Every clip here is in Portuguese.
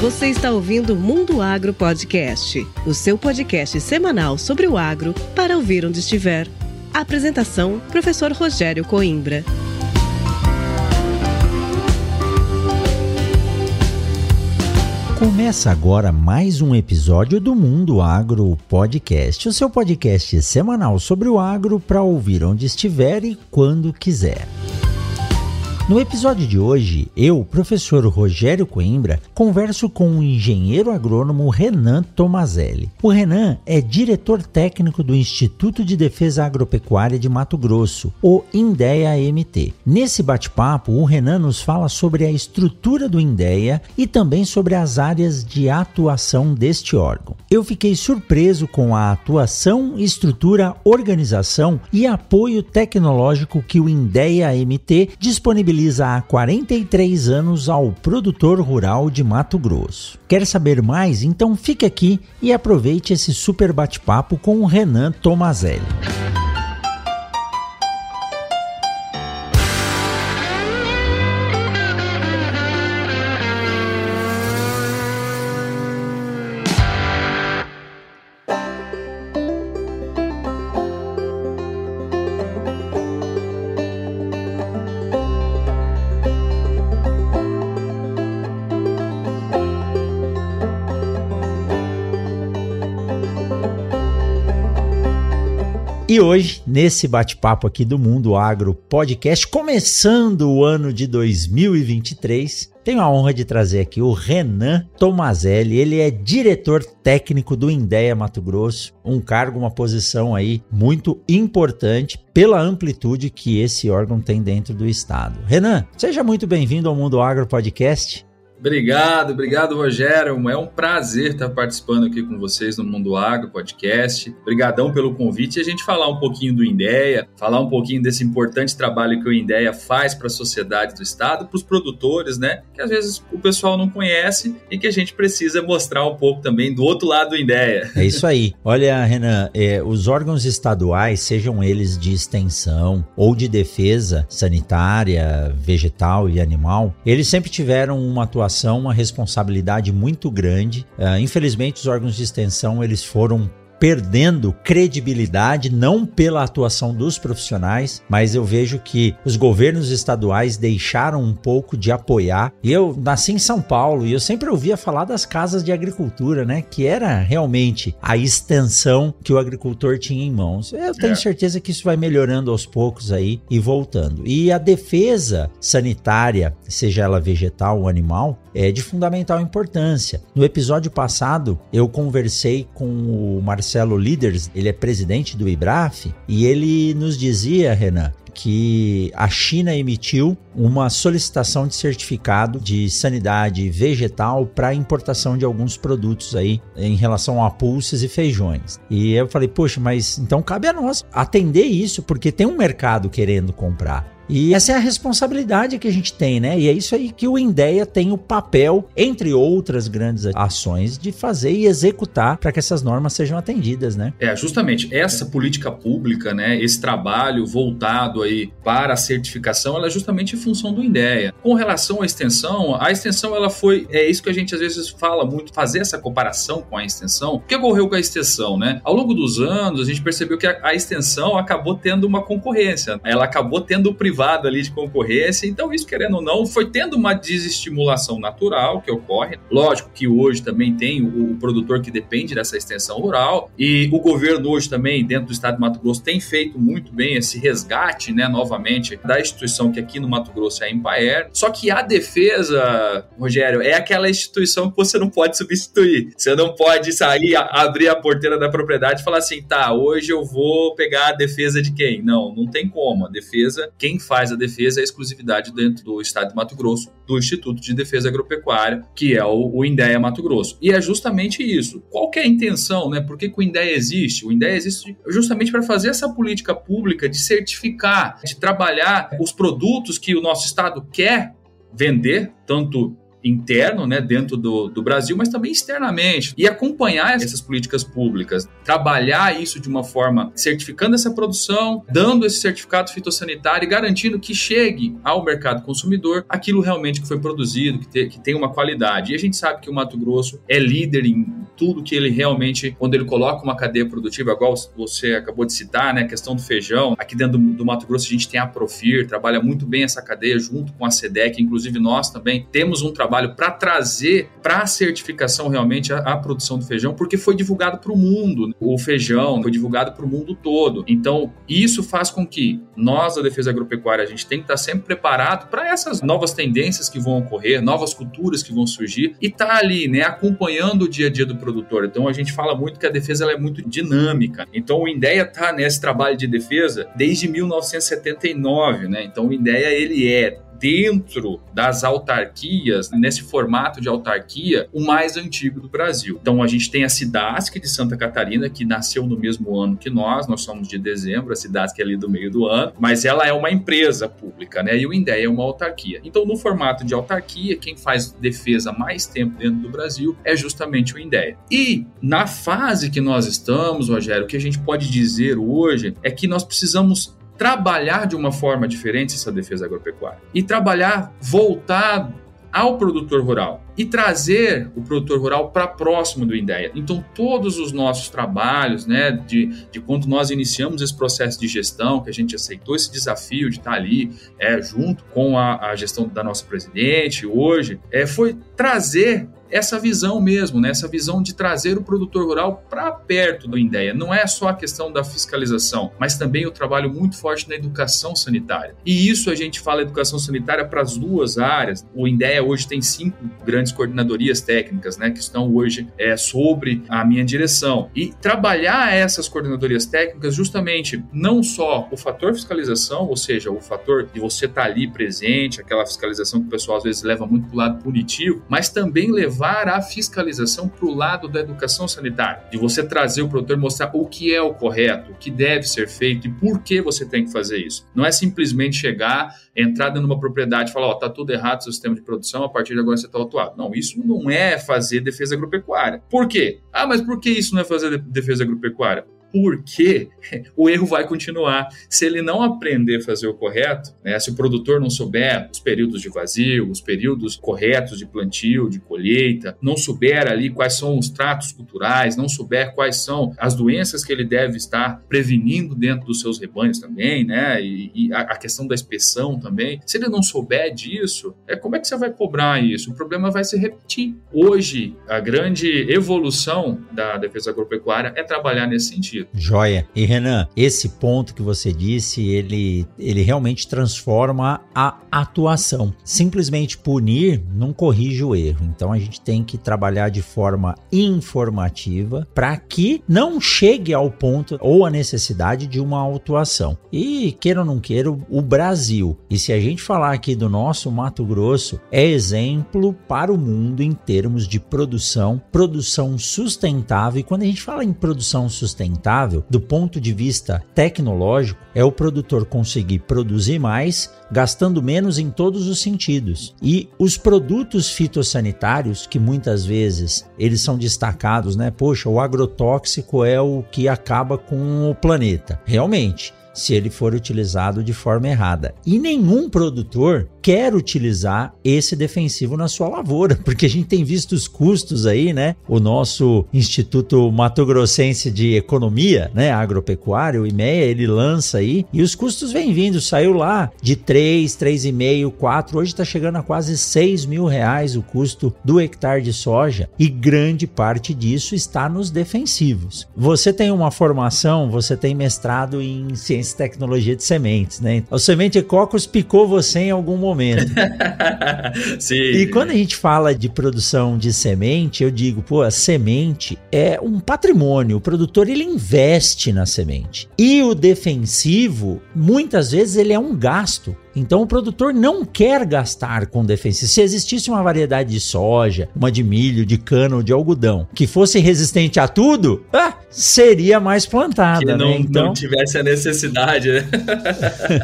Você está ouvindo Mundo Agro Podcast, o seu podcast semanal sobre o agro para ouvir onde estiver. Apresentação: Professor Rogério Coimbra. Começa agora mais um episódio do Mundo Agro Podcast, o seu podcast semanal sobre o agro para ouvir onde estiver e quando quiser. No episódio de hoje, eu, professor Rogério Coimbra, converso com o engenheiro agrônomo Renan Tomazelli. O Renan é diretor técnico do Instituto de Defesa Agropecuária de Mato Grosso, o INDEA-MT. Nesse bate-papo, o Renan nos fala sobre a estrutura do INDEA e também sobre as áreas de atuação deste órgão. Eu fiquei surpreso com a atuação, estrutura, organização e apoio tecnológico que o INDEA-MT disponibiliza há 43 anos ao produtor rural de Mato Grosso. Quer saber mais? Então fique aqui e aproveite esse super bate-papo com o Renan Tomazelli. E hoje, nesse bate-papo aqui do Mundo Agro Podcast, começando o ano de 2023, tenho a honra de trazer aqui o Renan Tomazelli. Ele é diretor técnico do Indéia Mato Grosso, um cargo, uma posição aí muito importante pela amplitude que esse órgão tem dentro do estado. Renan, seja muito bem-vindo ao Mundo Agro Podcast. Obrigado, obrigado, Rogério. É um prazer estar participando aqui com vocês no Mundo Agro Podcast. Obrigadão pelo convite e a gente falar um pouquinho do Indéia, falar um pouquinho desse importante trabalho que o Indéia faz para a sociedade do estado, para os produtores, né? Que às vezes o pessoal não conhece e que a gente precisa mostrar um pouco também do outro lado do Indéia. É isso aí. Olha, Renan, é, os órgãos estaduais, sejam eles de extensão ou de defesa sanitária, vegetal e animal, eles sempre tiveram uma atuação uma responsabilidade muito grande. Uh, infelizmente, os órgãos de extensão eles foram perdendo credibilidade, não pela atuação dos profissionais, mas eu vejo que os governos estaduais deixaram um pouco de apoiar. E eu nasci em São Paulo e eu sempre ouvia falar das casas de agricultura, né? Que era realmente a extensão que o agricultor tinha em mãos. Eu tenho é. certeza que isso vai melhorando aos poucos aí e voltando. E a defesa sanitária, seja ela vegetal ou animal, é de fundamental importância. No episódio passado, eu conversei com o Marcelo Líderes, ele é presidente do IBRAF, e ele nos dizia, Renan, que a China emitiu uma solicitação de certificado de sanidade vegetal para importação de alguns produtos aí em relação a pulses e feijões. E eu falei, poxa, mas então cabe a nós atender isso, porque tem um mercado querendo comprar. E essa é a responsabilidade que a gente tem, né? E é isso aí que o Indéia tem o papel, entre outras grandes ações, de fazer e executar para que essas normas sejam atendidas, né? É, justamente essa política pública, né? Esse trabalho voltado aí para a certificação, ela é justamente função do Indéia. Com relação à extensão, a extensão ela foi, é isso que a gente às vezes fala muito, fazer essa comparação com a extensão. O que ocorreu com a extensão, né? Ao longo dos anos, a gente percebeu que a, a extensão acabou tendo uma concorrência. Ela acabou tendo o privado privado ali de concorrência. Então, isso, querendo ou não, foi tendo uma desestimulação natural que ocorre. Lógico que hoje também tem o, o produtor que depende dessa extensão rural e o governo hoje também, dentro do estado de Mato Grosso, tem feito muito bem esse resgate, né, novamente, da instituição que aqui no Mato Grosso é a Empaer. Só que a defesa, Rogério, é aquela instituição que você não pode substituir. Você não pode sair, abrir a porteira da propriedade e falar assim, tá, hoje eu vou pegar a defesa de quem? Não, não tem como. A defesa, quem faz a defesa é a exclusividade dentro do estado de Mato Grosso, do Instituto de Defesa Agropecuária, que é o, o INDEA Mato Grosso. E é justamente isso. Qual é a intenção, né? Por que, que o INDEA existe? O INDEA existe justamente para fazer essa política pública de certificar, de trabalhar os produtos que o nosso estado quer vender, tanto interno, né, dentro do, do Brasil, mas também externamente. E acompanhar essas políticas públicas, trabalhar isso de uma forma certificando essa produção, dando esse certificado fitossanitário e garantindo que chegue ao mercado consumidor aquilo realmente que foi produzido, que, te, que tem uma qualidade. E a gente sabe que o Mato Grosso é líder em tudo que ele realmente, quando ele coloca uma cadeia produtiva, igual você acabou de citar, né, a questão do feijão, aqui dentro do, do Mato Grosso a gente tem a Profir, trabalha muito bem essa cadeia junto com a SEDEC, inclusive nós também temos um trabalho para trazer para a certificação realmente a, a, produção do feijão, porque foi divulgado para o mundo, o feijão foi divulgado para o mundo todo. Então, isso faz com que nós da Defesa Agropecuária, a gente tem que estar sempre preparado para essas novas tendências que vão ocorrer, novas culturas que vão surgir e tá ali, né, acompanhando o dia a dia do produtor. Então, a gente fala muito que a defesa ela é muito dinâmica. Então, o INDEA está nesse trabalho de defesa desde 1979, né? Então, o INDEA ele é dentro das autarquias, nesse formato de autarquia, o mais antigo do Brasil. Então a gente tem a Cidasc de Santa Catarina, que nasceu no mesmo ano que nós, nós somos de dezembro, a Cidasc é ali do meio do ano, mas ela é uma empresa pública, né? E o INDEA é uma autarquia. Então, no formato de autarquia, quem faz defesa mais tempo dentro do Brasil é justamente o INDEA. E na fase que nós estamos, Rogério, o que a gente pode dizer hoje é que nós precisamos trabalhar de uma forma diferente essa defesa agropecuária e trabalhar voltado ao produtor rural e trazer o produtor rural para próximo do INDEA. Então, todos os nossos trabalhos, né, de, de quando nós iniciamos esse processo de gestão, que a gente aceitou esse desafio de estar ali é, junto com a, a gestão da nossa presidente hoje, é, foi trazer essa visão mesmo, né? essa visão de trazer o produtor rural para perto do INDEA. Não é só a questão da fiscalização, mas também o trabalho muito forte na educação sanitária. E isso a gente fala educação sanitária para as duas áreas. O INDEA hoje tem cinco grandes coordenadorias técnicas, né, que estão hoje é, sobre a minha direção. E trabalhar essas coordenadorias técnicas justamente não só o fator fiscalização, ou seja, o fator de você estar tá ali presente, aquela fiscalização que o pessoal às vezes leva muito para o lado punitivo, mas também levar levar a fiscalização para o lado da educação sanitária, de você trazer o produtor mostrar o que é o correto, o que deve ser feito e por que você tem que fazer isso. Não é simplesmente chegar, entrar dentro de uma propriedade e falar, ó, oh, tá tudo errado o sistema de produção, a partir de agora você está autuado. Não, isso não é fazer defesa agropecuária. Por quê? Ah, mas por que isso não é fazer defesa agropecuária? Porque o erro vai continuar. Se ele não aprender a fazer o correto, né, se o produtor não souber os períodos de vazio, os períodos corretos de plantio, de colheita, não souber ali quais são os tratos culturais, não souber quais são as doenças que ele deve estar prevenindo dentro dos seus rebanhos também, né, e, e a, a, questão da inspeção também, se ele não souber disso, é como é que você vai cobrar isso? O problema vai se repetir. Hoje, a grande evolução da defesa agropecuária é trabalhar nesse sentido. Joia. E Renan, esse ponto que você disse, ele, ele realmente transforma a atuação. Simplesmente punir não corrige o erro. Então a gente tem que trabalhar de forma informativa para que não chegue ao ponto ou a necessidade de uma autuação. E queira ou não queira, o Brasil, e se a gente falar aqui do nosso Mato Grosso, é exemplo para o mundo em termos de produção, produção sustentável. E quando a gente fala em produção sustentável, sustentável do ponto de vista tecnológico é o produtor conseguir produzir mais, gastando menos em todos os sentidos. E os produtos fitossanitários, que muitas vezes eles são destacados, né? Poxa, o agrotóxico é o que acaba com o planeta. Realmente, se ele for utilizado de forma errada. E nenhum produtor quer utilizar esse defensivo na sua lavoura, porque a gente tem visto os custos aí, né? O nosso Instituto Mato Grossense de Economia, né, agropecuário, o IMEA, ele lança aí e os custos vêm vindo, saiu lá de 3, 3,5, 4, hoje está chegando a quase 6 mil reais o custo do hectare de soja e grande parte disso está nos defensivos. Você tem uma formação, você tem mestrado em ciência tecnologia de sementes, né? O semente Cocos picou você em algum momento. Sim. E quando a gente fala de produção de semente, eu digo, pô, a semente é um patrimônio. O produtor ele investe na semente. E o defensivo, muitas vezes ele é um gasto. Então o produtor não quer gastar com defesa. Se existisse uma variedade de soja, uma de milho, de cana ou de algodão que fosse resistente a tudo, ah, seria mais plantada. Que não, né? então... não tivesse a necessidade, né?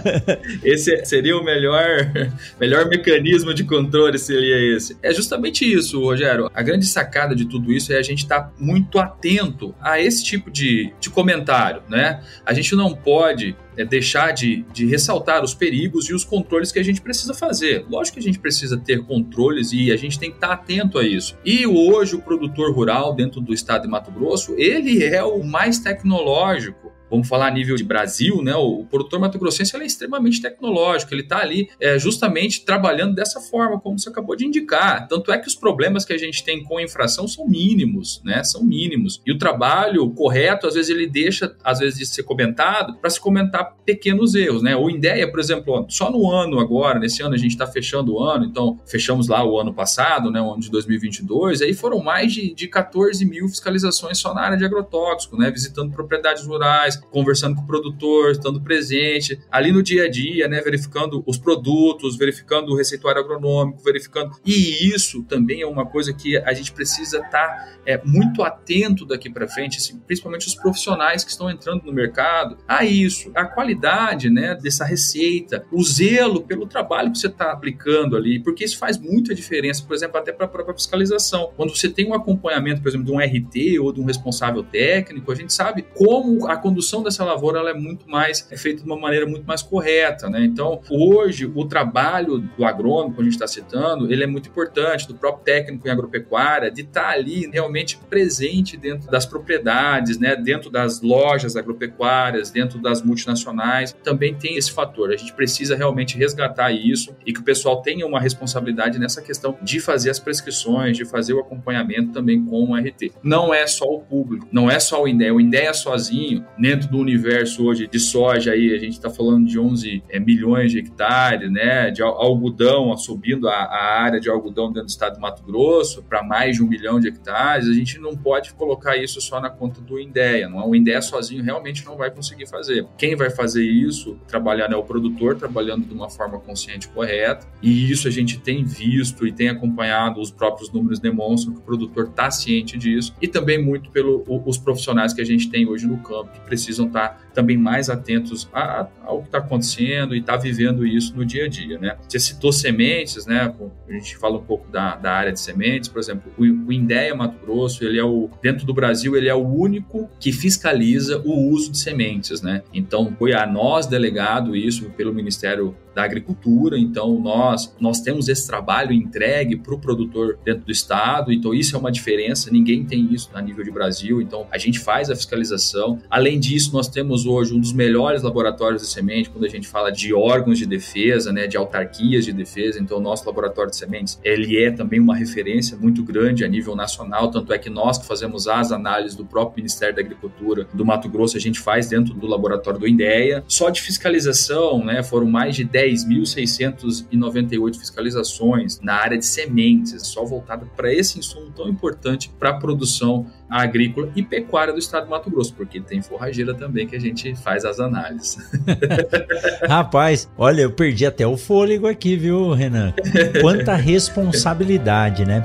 esse seria o melhor, melhor mecanismo de controle, seria esse. É justamente isso, Rogério. A grande sacada de tudo isso é a gente estar tá muito atento a esse tipo de, de comentário, né? A gente não pode é deixar de, de ressaltar os perigos e os controles que a gente precisa fazer. Lógico que a gente precisa ter controles e a gente tem que estar atento a isso. E hoje o produtor rural dentro do estado de Mato Grosso, ele é o mais tecnológico vamos falar a nível de Brasil, né? O, produtor mato-grossense é extremamente tecnológico, ele está ali é, justamente trabalhando dessa forma, como você acabou de indicar. Tanto é que os problemas que a gente tem com infração são mínimos, né? São mínimos. E o trabalho correto, às vezes, ele deixa, às vezes, de ser comentado para se comentar pequenos erros, né? O INDEA, por exemplo, só no ano agora, nesse ano a gente está fechando o ano, então fechamos lá o ano passado, né? O ano de 2022, aí foram mais de, de 14 mil fiscalizações só na área de agrotóxico, né? Visitando propriedades rurais, conversando com o produtor, estando presente ali no dia a dia, né, verificando os produtos, verificando o receituário agronômico, verificando. E isso também é uma coisa que a gente precisa estar tá, é, muito atento daqui para frente, assim, principalmente os profissionais que estão entrando no mercado, a isso, a qualidade, né, dessa receita, o zelo pelo trabalho que você está aplicando ali, porque isso faz muita diferença, por exemplo, até para a própria fiscalização. Quando você tem um acompanhamento, por exemplo, de um RT ou de um responsável técnico, a gente sabe como a condução produção dessa lavoura ela é muito mais é feita de uma maneira muito mais correta, né? Então, hoje o trabalho do agrônomo, que a gente está citando, ele é muito importante, do próprio técnico em agropecuária, de estar tá ali realmente presente dentro das propriedades, né? Dentro das lojas agropecuárias, dentro das multinacionais, também tem esse fator. A gente precisa realmente resgatar isso e que o pessoal tenha uma responsabilidade nessa questão de fazer as prescrições, de fazer o acompanhamento também com o RT. Não é só o público, não é só o INDEA. O INDEA sozinho, dentro do universo hoje de soja aí, a gente está falando de 11 é, milhões de hectares, né, de algodão, subindo a, a, área de algodão dentro do estado de Mato Grosso para mais de um milhão de hectares, a gente não pode colocar isso só na conta do INDEA, não é? o INDEA sozinho realmente não vai conseguir fazer. Quem vai fazer isso, trabalhar é o produtor, trabalhando de uma forma consciente e correta, e isso a gente tem visto e tem acompanhado, os próprios números demonstram que o produtor está ciente disso, e também muito pelos profissionais que a gente tem hoje no campo, que precisam estar também mais atentos a, ao que está acontecendo e estar tá vivendo isso no dia a dia, né? Você citou sementes, né? A gente fala um pouco da, da área de sementes, por exemplo, o, o Indéia Mato Grosso, ele é o dentro do Brasil, ele é o único que fiscaliza o uso de sementes, né? Então foi a nós delegado isso pelo Ministério da agricultura. Então, nós, nós temos esse trabalho entregue para o produtor dentro do estado. Então, isso é uma diferença. Ninguém tem isso a nível de Brasil. Então, a gente faz a fiscalização. Além disso, nós temos hoje um dos melhores laboratórios de semente quando a gente fala de órgãos de defesa, né, de autarquias de defesa. Então, o nosso laboratório de sementes, ele é também uma referência muito grande a nível nacional. Tanto é que nós que fazemos as análises do próprio Ministério da Agricultura do Mato Grosso, a gente faz dentro do laboratório do INDEA. Só de fiscalização, né, foram mais de 10 10.698 fiscalizações na área de sementes, só voltada para esse insumo tão importante para a produção agrícola e pecuária do estado do Mato Grosso, porque tem forrageira também que a gente faz as análises. Rapaz, olha, eu perdi até o fôlego aqui, viu, Renan? Quanta responsabilidade, né?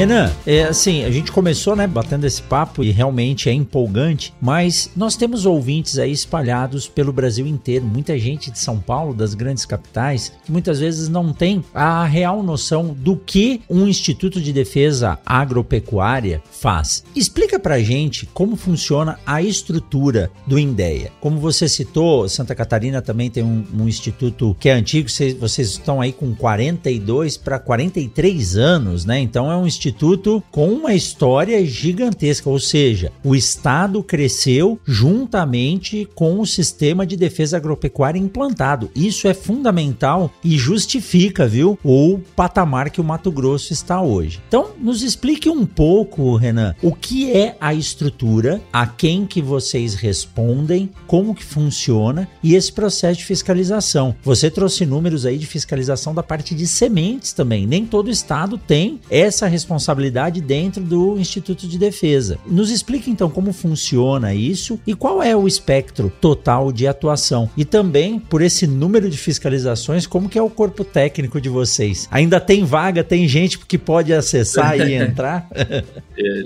Renan, é assim, a gente começou, né, batendo esse papo e realmente é empolgante, mas nós temos ouvintes aí espalhados pelo Brasil inteiro, muita gente de São Paulo, das grandes capitais, que muitas vezes não tem a real noção do que um Instituto de Defesa Agropecuária faz. Explica pra gente como funciona a estrutura do INDEA. Como você citou, Santa Catarina também tem um, um instituto que é antigo, vocês, vocês estão aí com 42 para 43 anos, né? Então é um instituto instituto com uma história gigantesca, ou seja, o Estado cresceu juntamente com o sistema de defesa agropecuária implantado. Isso é fundamental e justifica, viu, o patamar que o Mato Grosso está hoje. Então, nos explique um pouco, Renan, o que é a estrutura, a quem que vocês respondem, como que funciona e esse processo de fiscalização. Você trouxe números aí de fiscalização da parte de sementes também. Nem todo estado tem essa responsabilidade dentro do Instituto de Defesa. Nos explique então como funciona isso e qual é o espectro total de atuação. E também, por esse número de fiscalizações, como que é o corpo técnico de vocês? Ainda tem vaga, tem gente que pode acessar e entrar? é,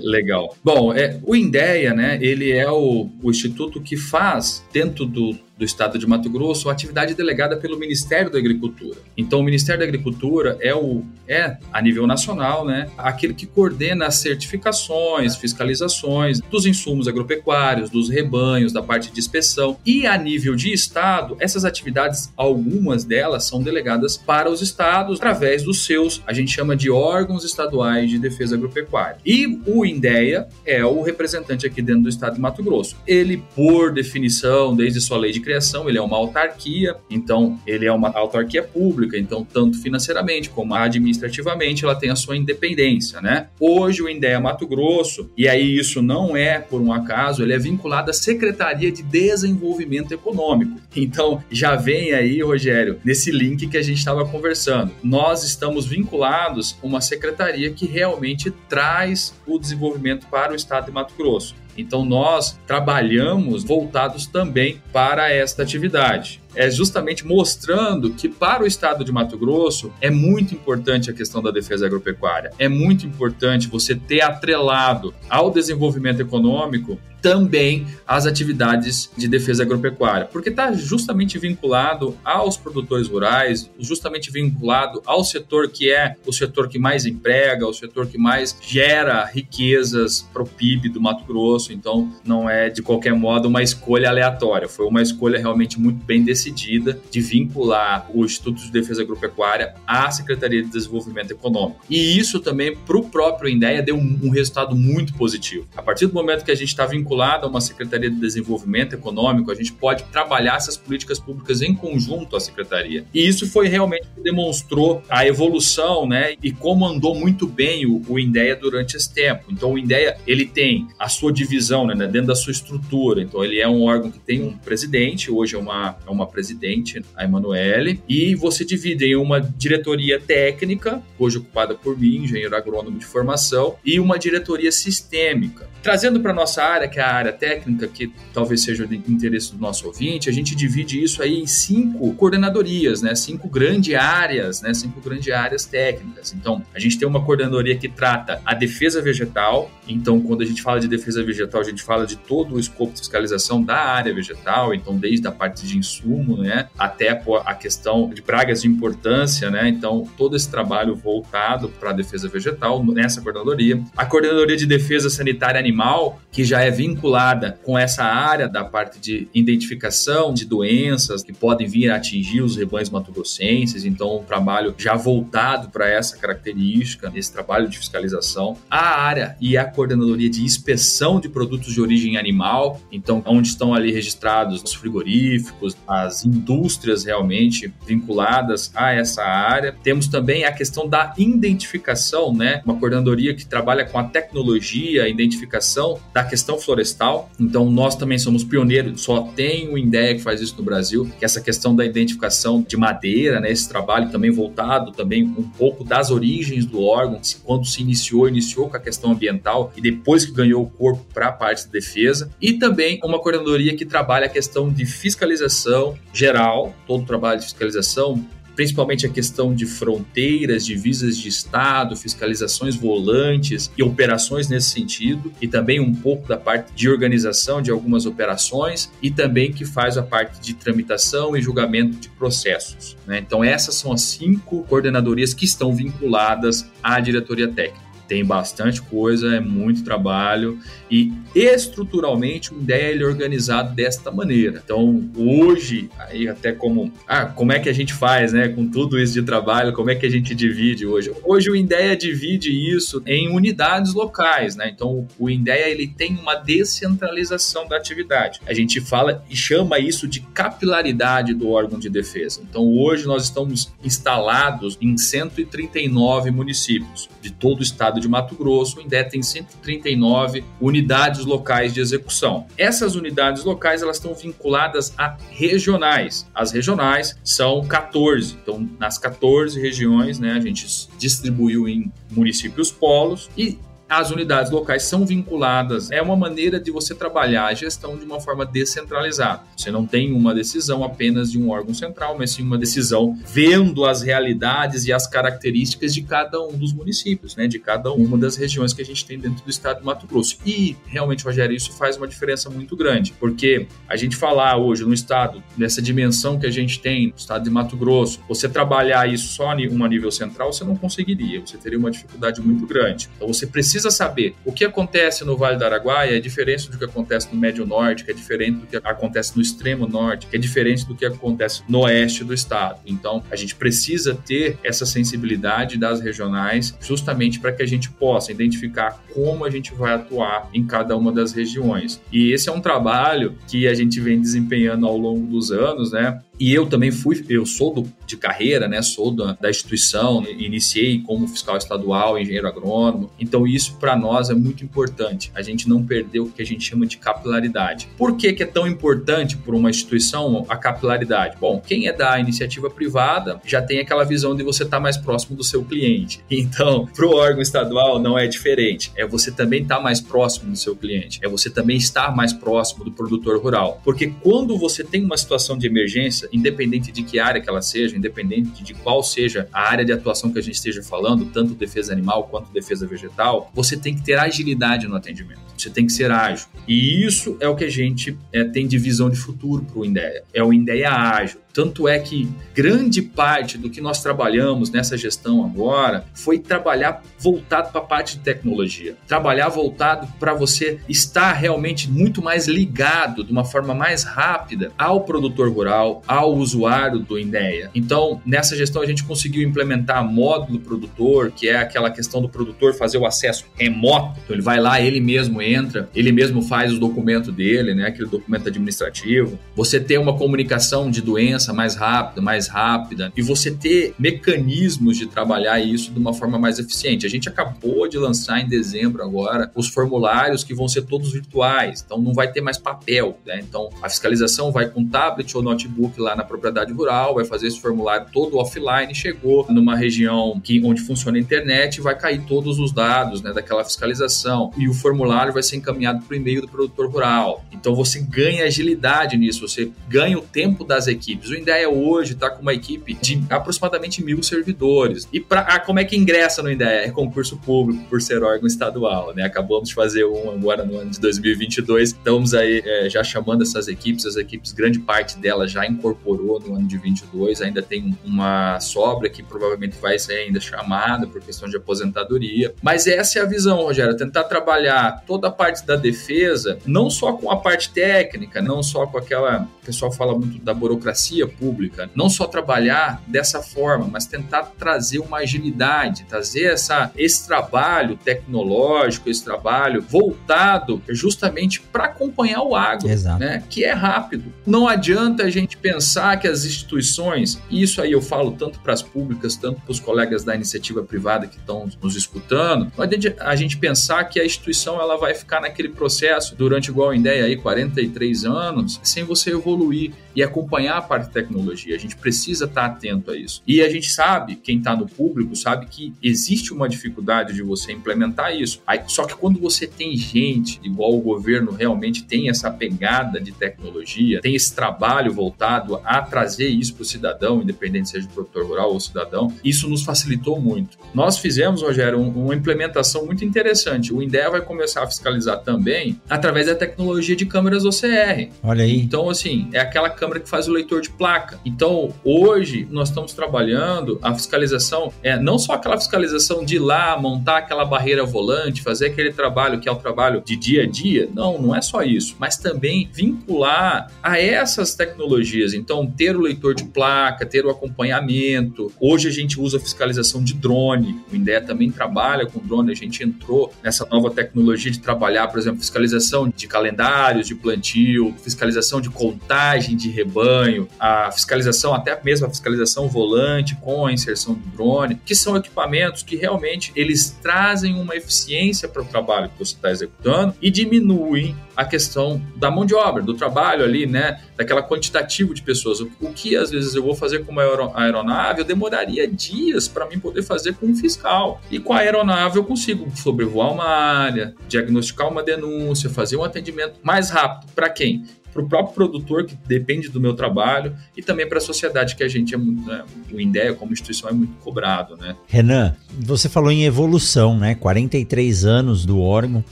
legal. Bom, é, o INDEA, né, ele é o, o instituto que faz, dentro do, do estado de Mato Grosso, atividade delegada pelo Ministério da Agricultura. Então, o Ministério da Agricultura é o é a nível nacional, né, aquele que coordena as certificações, fiscalizações dos insumos agropecuários, dos rebanhos, da parte de inspeção. E a nível de estado, essas atividades, algumas delas são delegadas para os estados através dos seus, a gente chama de órgãos estaduais de defesa agropecuária. E o INDEA é o representante aqui dentro do estado de Mato Grosso. Ele, por definição, desde sua lei de criação, ele é uma autarquia, então ele é uma autarquia pública, então tanto financeiramente como administrativamente ela tem a sua independência, né? Hoje o INDEA Mato Grosso, e aí isso não é por um acaso, ele é vinculado à Secretaria de Desenvolvimento Econômico. Então já vem aí, Rogério, nesse link que a gente estava conversando. Nós estamos vinculados a uma secretaria que realmente traz o desenvolvimento para o estado de Mato Grosso. Então, nós trabalhamos voltados também para esta atividade é justamente mostrando que para o estado de Mato Grosso é muito importante a questão da defesa agropecuária. É muito importante você ter atrelado ao desenvolvimento econômico também as atividades de defesa agropecuária, porque está justamente vinculado aos produtores rurais, justamente vinculado ao setor que é o setor que mais emprega, o setor que mais gera riquezas para o PIB do Mato Grosso. Então, não é de qualquer modo uma escolha aleatória, foi uma escolha realmente muito bem decidida decidida de vincular o Instituto de Defesa Agropecuária à Secretaria de Desenvolvimento Econômico. E isso também, para o próprio INDEA, deu um, resultado muito positivo. A partir do momento que a gente está vinculado a uma Secretaria de Desenvolvimento Econômico, a gente pode trabalhar essas políticas públicas em conjunto à Secretaria. E isso foi realmente que demonstrou a evolução né, e como andou muito bem o, o INDEA durante esse tempo. Então, o INDEA ele tem a sua divisão né, dentro da sua estrutura. Então, ele é um órgão que tem um presidente, hoje é uma, é uma presidente, a Emanuele, e você divide em uma diretoria técnica, hoje ocupada por mim, engenheiro agrônomo de formação, e uma diretoria sistêmica. Trazendo para nossa área, que é a área técnica, que talvez seja de interesse do nosso ouvinte, a gente divide isso aí em cinco coordenadorias, né? Cinco grandes áreas, né? Cinco grandes áreas técnicas. Então, a gente tem uma coordenadoria que trata a defesa vegetal. Então, quando a gente fala de defesa vegetal, a gente fala de todo o escopo de fiscalização da área vegetal. Então, desde a parte de insumo, né? Até a questão de pragas de importância, né? Então, todo esse trabalho voltado para a defesa vegetal nessa coordenadoria. A coordenadoria de defesa sanitária animal animal, que já é vinculada com essa área da parte de identificação de doenças que podem vir a atingir os rebanhos matogrossenses, então um trabalho já voltado para essa característica, esse trabalho de fiscalização. A área e a coordenadoria de inspeção de produtos de origem animal, então onde estão ali registrados os frigoríficos, as indústrias realmente vinculadas a essa área. Temos também a questão da identificação, né? Uma coordenadoria que trabalha com a tecnologia, identificação identificação da questão florestal. Então, nós também somos pioneiros, só tem o INDEA que faz isso no Brasil, que é essa questão da identificação de madeira, né? Esse trabalho também voltado também um pouco das origens do órgão, quando se iniciou, iniciou com a questão ambiental e depois que ganhou o corpo para a parte de defesa. E também uma coordenadoria que trabalha a questão de fiscalização geral, todo o trabalho de fiscalização, principalmente a questão de fronteiras, divisas de Estado, fiscalizações volantes e operações nesse sentido, e também um pouco da parte de organização de algumas operações, e também que faz a parte de tramitação e julgamento de processos. Né? Então, essas são as cinco coordenadorias que estão vinculadas à diretoria técnica. Tem bastante coisa, é muito trabalho e estruturalmente o INDEA ele é organizado desta maneira. Então, hoje, aí até como, ah, como é que a gente faz, né, com tudo isso de trabalho, como é que a gente divide hoje? Hoje o INDEA divide isso em unidades locais, né? Então, o INDEA ele tem uma descentralização da atividade. A gente fala e chama isso de capilaridade do órgão de defesa. Então, hoje nós estamos instalados em 139 municípios de todo o estado de Mato Grosso. O tem 139 unidades locais de execução. Essas unidades locais elas estão vinculadas a regionais. As regionais são 14. Então, nas 14 regiões, né, a gente distribuiu em municípios polos e as unidades locais são vinculadas. É uma maneira de você trabalhar a gestão de uma forma descentralizada. Você não tem uma decisão apenas de um órgão central, mas sim uma decisão vendo as realidades e as características de cada um dos municípios, né? de cada uma das regiões que a gente tem dentro do estado de Mato Grosso. E realmente, Rogério, isso faz uma diferença muito grande, porque a gente falar hoje no estado, nessa dimensão que a gente tem no estado de Mato Grosso, você trabalhar isso só a um nível central, você não conseguiria, você teria uma dificuldade muito grande. Então você precisa precisa saber o que acontece no Vale do Araguaia é diferente do que acontece no Médio Norte, que é diferente do que acontece no extremo norte, que é diferente do que acontece no oeste do estado. Então, a gente precisa ter essa sensibilidade das regionais justamente para que a gente possa identificar como a gente vai atuar em cada uma das regiões. E esse é um trabalho que a gente vem desempenhando ao longo dos anos, né? E eu também fui, eu sou do, de carreira, né? Sou da, da instituição, iniciei como fiscal estadual, engenheiro agrônomo. Então, isso para nós é muito importante. A gente não perder o que a gente chama de capilaridade. Por que, que é tão importante para uma instituição a capilaridade? Bom, quem é da iniciativa privada já tem aquela visão de você estar tá mais próximo do seu cliente. Então, para o órgão estadual não é diferente. É você também estar tá mais próximo do seu cliente. É você também estar mais próximo do produtor rural. Porque quando você tem uma situação de emergência, independente de que área que ela seja, independente de qual seja a área de atuação que a gente esteja falando, tanto defesa animal quanto defesa vegetal, você tem que ter agilidade no atendimento. Você tem que ser ágil. E isso é o que a gente é, tem de visão de futuro para o INDEA. É o INDEA ágil. Tanto é que grande parte do que nós trabalhamos nessa gestão agora foi trabalhar voltado para a parte de tecnologia. Trabalhar voltado para você estar realmente muito mais ligado, de uma forma mais rápida, ao produtor rural, ao usuário do INDEA. Então, nessa gestão, a gente conseguiu implementar módulo produtor, que é aquela questão do produtor fazer o acesso remoto. Então, ele vai lá, ele mesmo entra, ele mesmo faz o documento dele, né, aquele documento administrativo. Você tem uma comunicação de doença mais rápida, mais rápida, e você ter mecanismos de trabalhar isso de uma forma mais eficiente. A gente acabou de lançar em dezembro agora os formulários que vão ser todos virtuais, então não vai ter mais papel, né? Então a fiscalização vai com tablet ou notebook lá na propriedade rural, vai fazer esse formulário todo offline, chegou numa região que, onde funciona a internet, vai cair todos os dados né, daquela fiscalização e o formulário vai ser encaminhado para o e-mail do produtor rural. Então você ganha agilidade nisso, você ganha o tempo das equipes. Indéia hoje está com uma equipe de aproximadamente mil servidores. E pra, ah, como é que ingressa no Indéia? É concurso público, por ser órgão estadual. Né? Acabamos de fazer um agora no ano de 2022. Estamos aí é, já chamando essas equipes. As equipes, grande parte delas já incorporou no ano de 22. Ainda tem uma sobra que provavelmente vai ser ainda chamada por questão de aposentadoria. Mas essa é a visão, Rogério. Tentar trabalhar toda a parte da defesa, não só com a parte técnica, não só com aquela. O pessoal fala muito da burocracia pública, não só trabalhar dessa forma, mas tentar trazer uma agilidade, trazer essa, esse trabalho tecnológico, esse trabalho voltado justamente para acompanhar o agro, né? que é rápido. Não adianta a gente pensar que as instituições, e isso aí eu falo tanto para as públicas, tanto para os colegas da iniciativa privada que estão nos escutando, não adianta a gente pensar que a instituição ela vai ficar naquele processo durante igual a ideia aí 43 anos sem você evoluir e acompanhar a parte tecnologia. A gente precisa estar atento a isso. E a gente sabe, quem está no público, sabe que existe uma dificuldade de você implementar isso. Aí, só que quando você tem gente, igual o governo realmente tem essa pegada de tecnologia, tem esse trabalho voltado a trazer isso para o cidadão, independente seja produtor rural ou cidadão, isso nos facilitou muito. Nós fizemos, Rogério, uma implementação muito interessante. O INDEA vai começar a fiscalizar também através da tecnologia de câmeras OCR. Olha aí. Então, assim, é aquela câmera que faz o leitor de placa. Então, hoje, nós estamos trabalhando a fiscalização, é não só aquela fiscalização de ir lá, montar aquela barreira volante, fazer aquele trabalho que é o trabalho de dia a dia. Não, não é só isso, mas também vincular a essas tecnologias. Então, ter o leitor de placa, ter o acompanhamento. Hoje a gente usa fiscalização de drone. O INDEA também trabalha com drone. A gente entrou nessa nova tecnologia de trabalhar, por exemplo, fiscalização de calendários de plantio, fiscalização de contagem de rebanho, a fiscalização, até mesmo a fiscalização volante com a inserção do drone, que são equipamentos que realmente eles trazem uma eficiência para o trabalho que você está executando e diminuem a questão da mão de obra, do trabalho ali, né? Daquela quantitativo de pessoas. O, que às vezes eu vou fazer com uma aeronave, eu demoraria dias para mim poder fazer com um fiscal. E com a aeronave eu consigo sobrevoar uma área, diagnosticar uma denúncia, fazer um atendimento mais rápido. Para quem? Para o próprio produtor, que depende do meu trabalho, e também para a sociedade, que a gente é muito, né, o INDEA como instituição é muito cobrado. Né? Renan, você falou em evolução, né? 43 anos do órgão.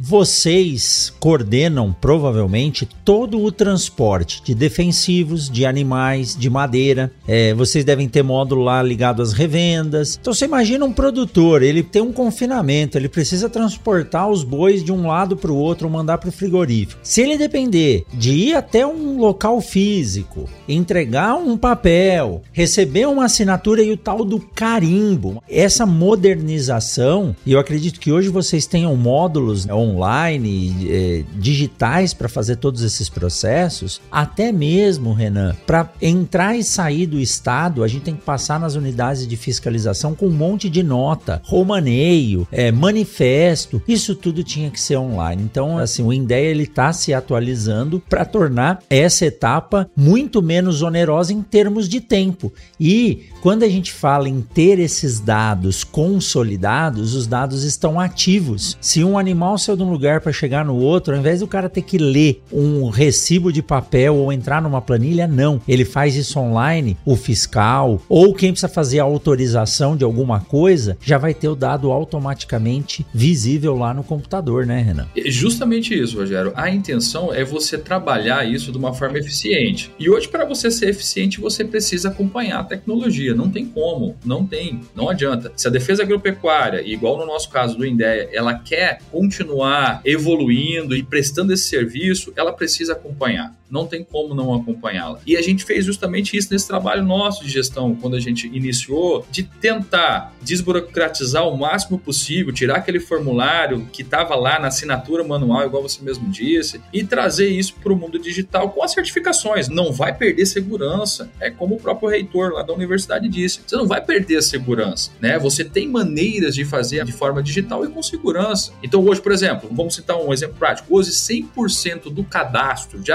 Vocês coordenam provavelmente todo o transporte de defensivos, de animais, de madeira. É, vocês devem ter módulo lá ligado às revendas. Então você imagina um produtor, ele tem um confinamento, ele precisa transportar os bois de um lado para o outro, mandar para o frigorífico. Se ele depender de ir até um local físico, entregar um papel, receber uma assinatura e o tal do carimbo. Essa modernização, e eu acredito que hoje vocês tenham módulos online, eh, digitais para fazer todos esses processos, até mesmo, Renan, para entrar e sair do estado, a gente tem que passar nas unidades de fiscalização com um monte de nota, romaneio, eh, manifesto, isso tudo tinha que ser online. Então, assim, o INDEA ele está se atualizando para tornar tornar essa etapa muito menos onerosa em termos de tempo. E quando a gente fala em ter esses dados consolidados, os dados estão ativos. Se um animal saiu de um lugar para chegar no outro, ao invés do cara ter que ler um recibo de papel ou entrar numa planilha, não. Ele faz isso online, o fiscal ou quem precisa fazer a autorização de alguma coisa, já vai ter o dado automaticamente visível lá no computador, né, Renan? Justamente isso, Rogério. A intenção é você trabalhar trabalhar isso de uma forma eficiente. E hoje, para você ser eficiente, você precisa acompanhar a tecnologia. Não tem como, não tem, não adianta. Se a defesa agropecuária, igual no nosso caso do INDEA, ela quer continuar evoluindo e prestando esse serviço, ela precisa acompanhar. Não tem como não acompanhá-la. E a gente fez justamente isso nesse trabalho nosso de gestão, quando a gente iniciou, de tentar desburocratizar o máximo possível, tirar aquele formulário que estava lá na assinatura manual, igual você mesmo disse, e trazer isso para o mundo digital com as certificações. Não vai perder segurança. É como o próprio reitor lá da universidade disse. Você não vai perder a segurança, né? Você tem maneiras de fazer de forma digital e com segurança. Então hoje, por exemplo, vamos citar um exemplo prático. Hoje 100% do cadastro de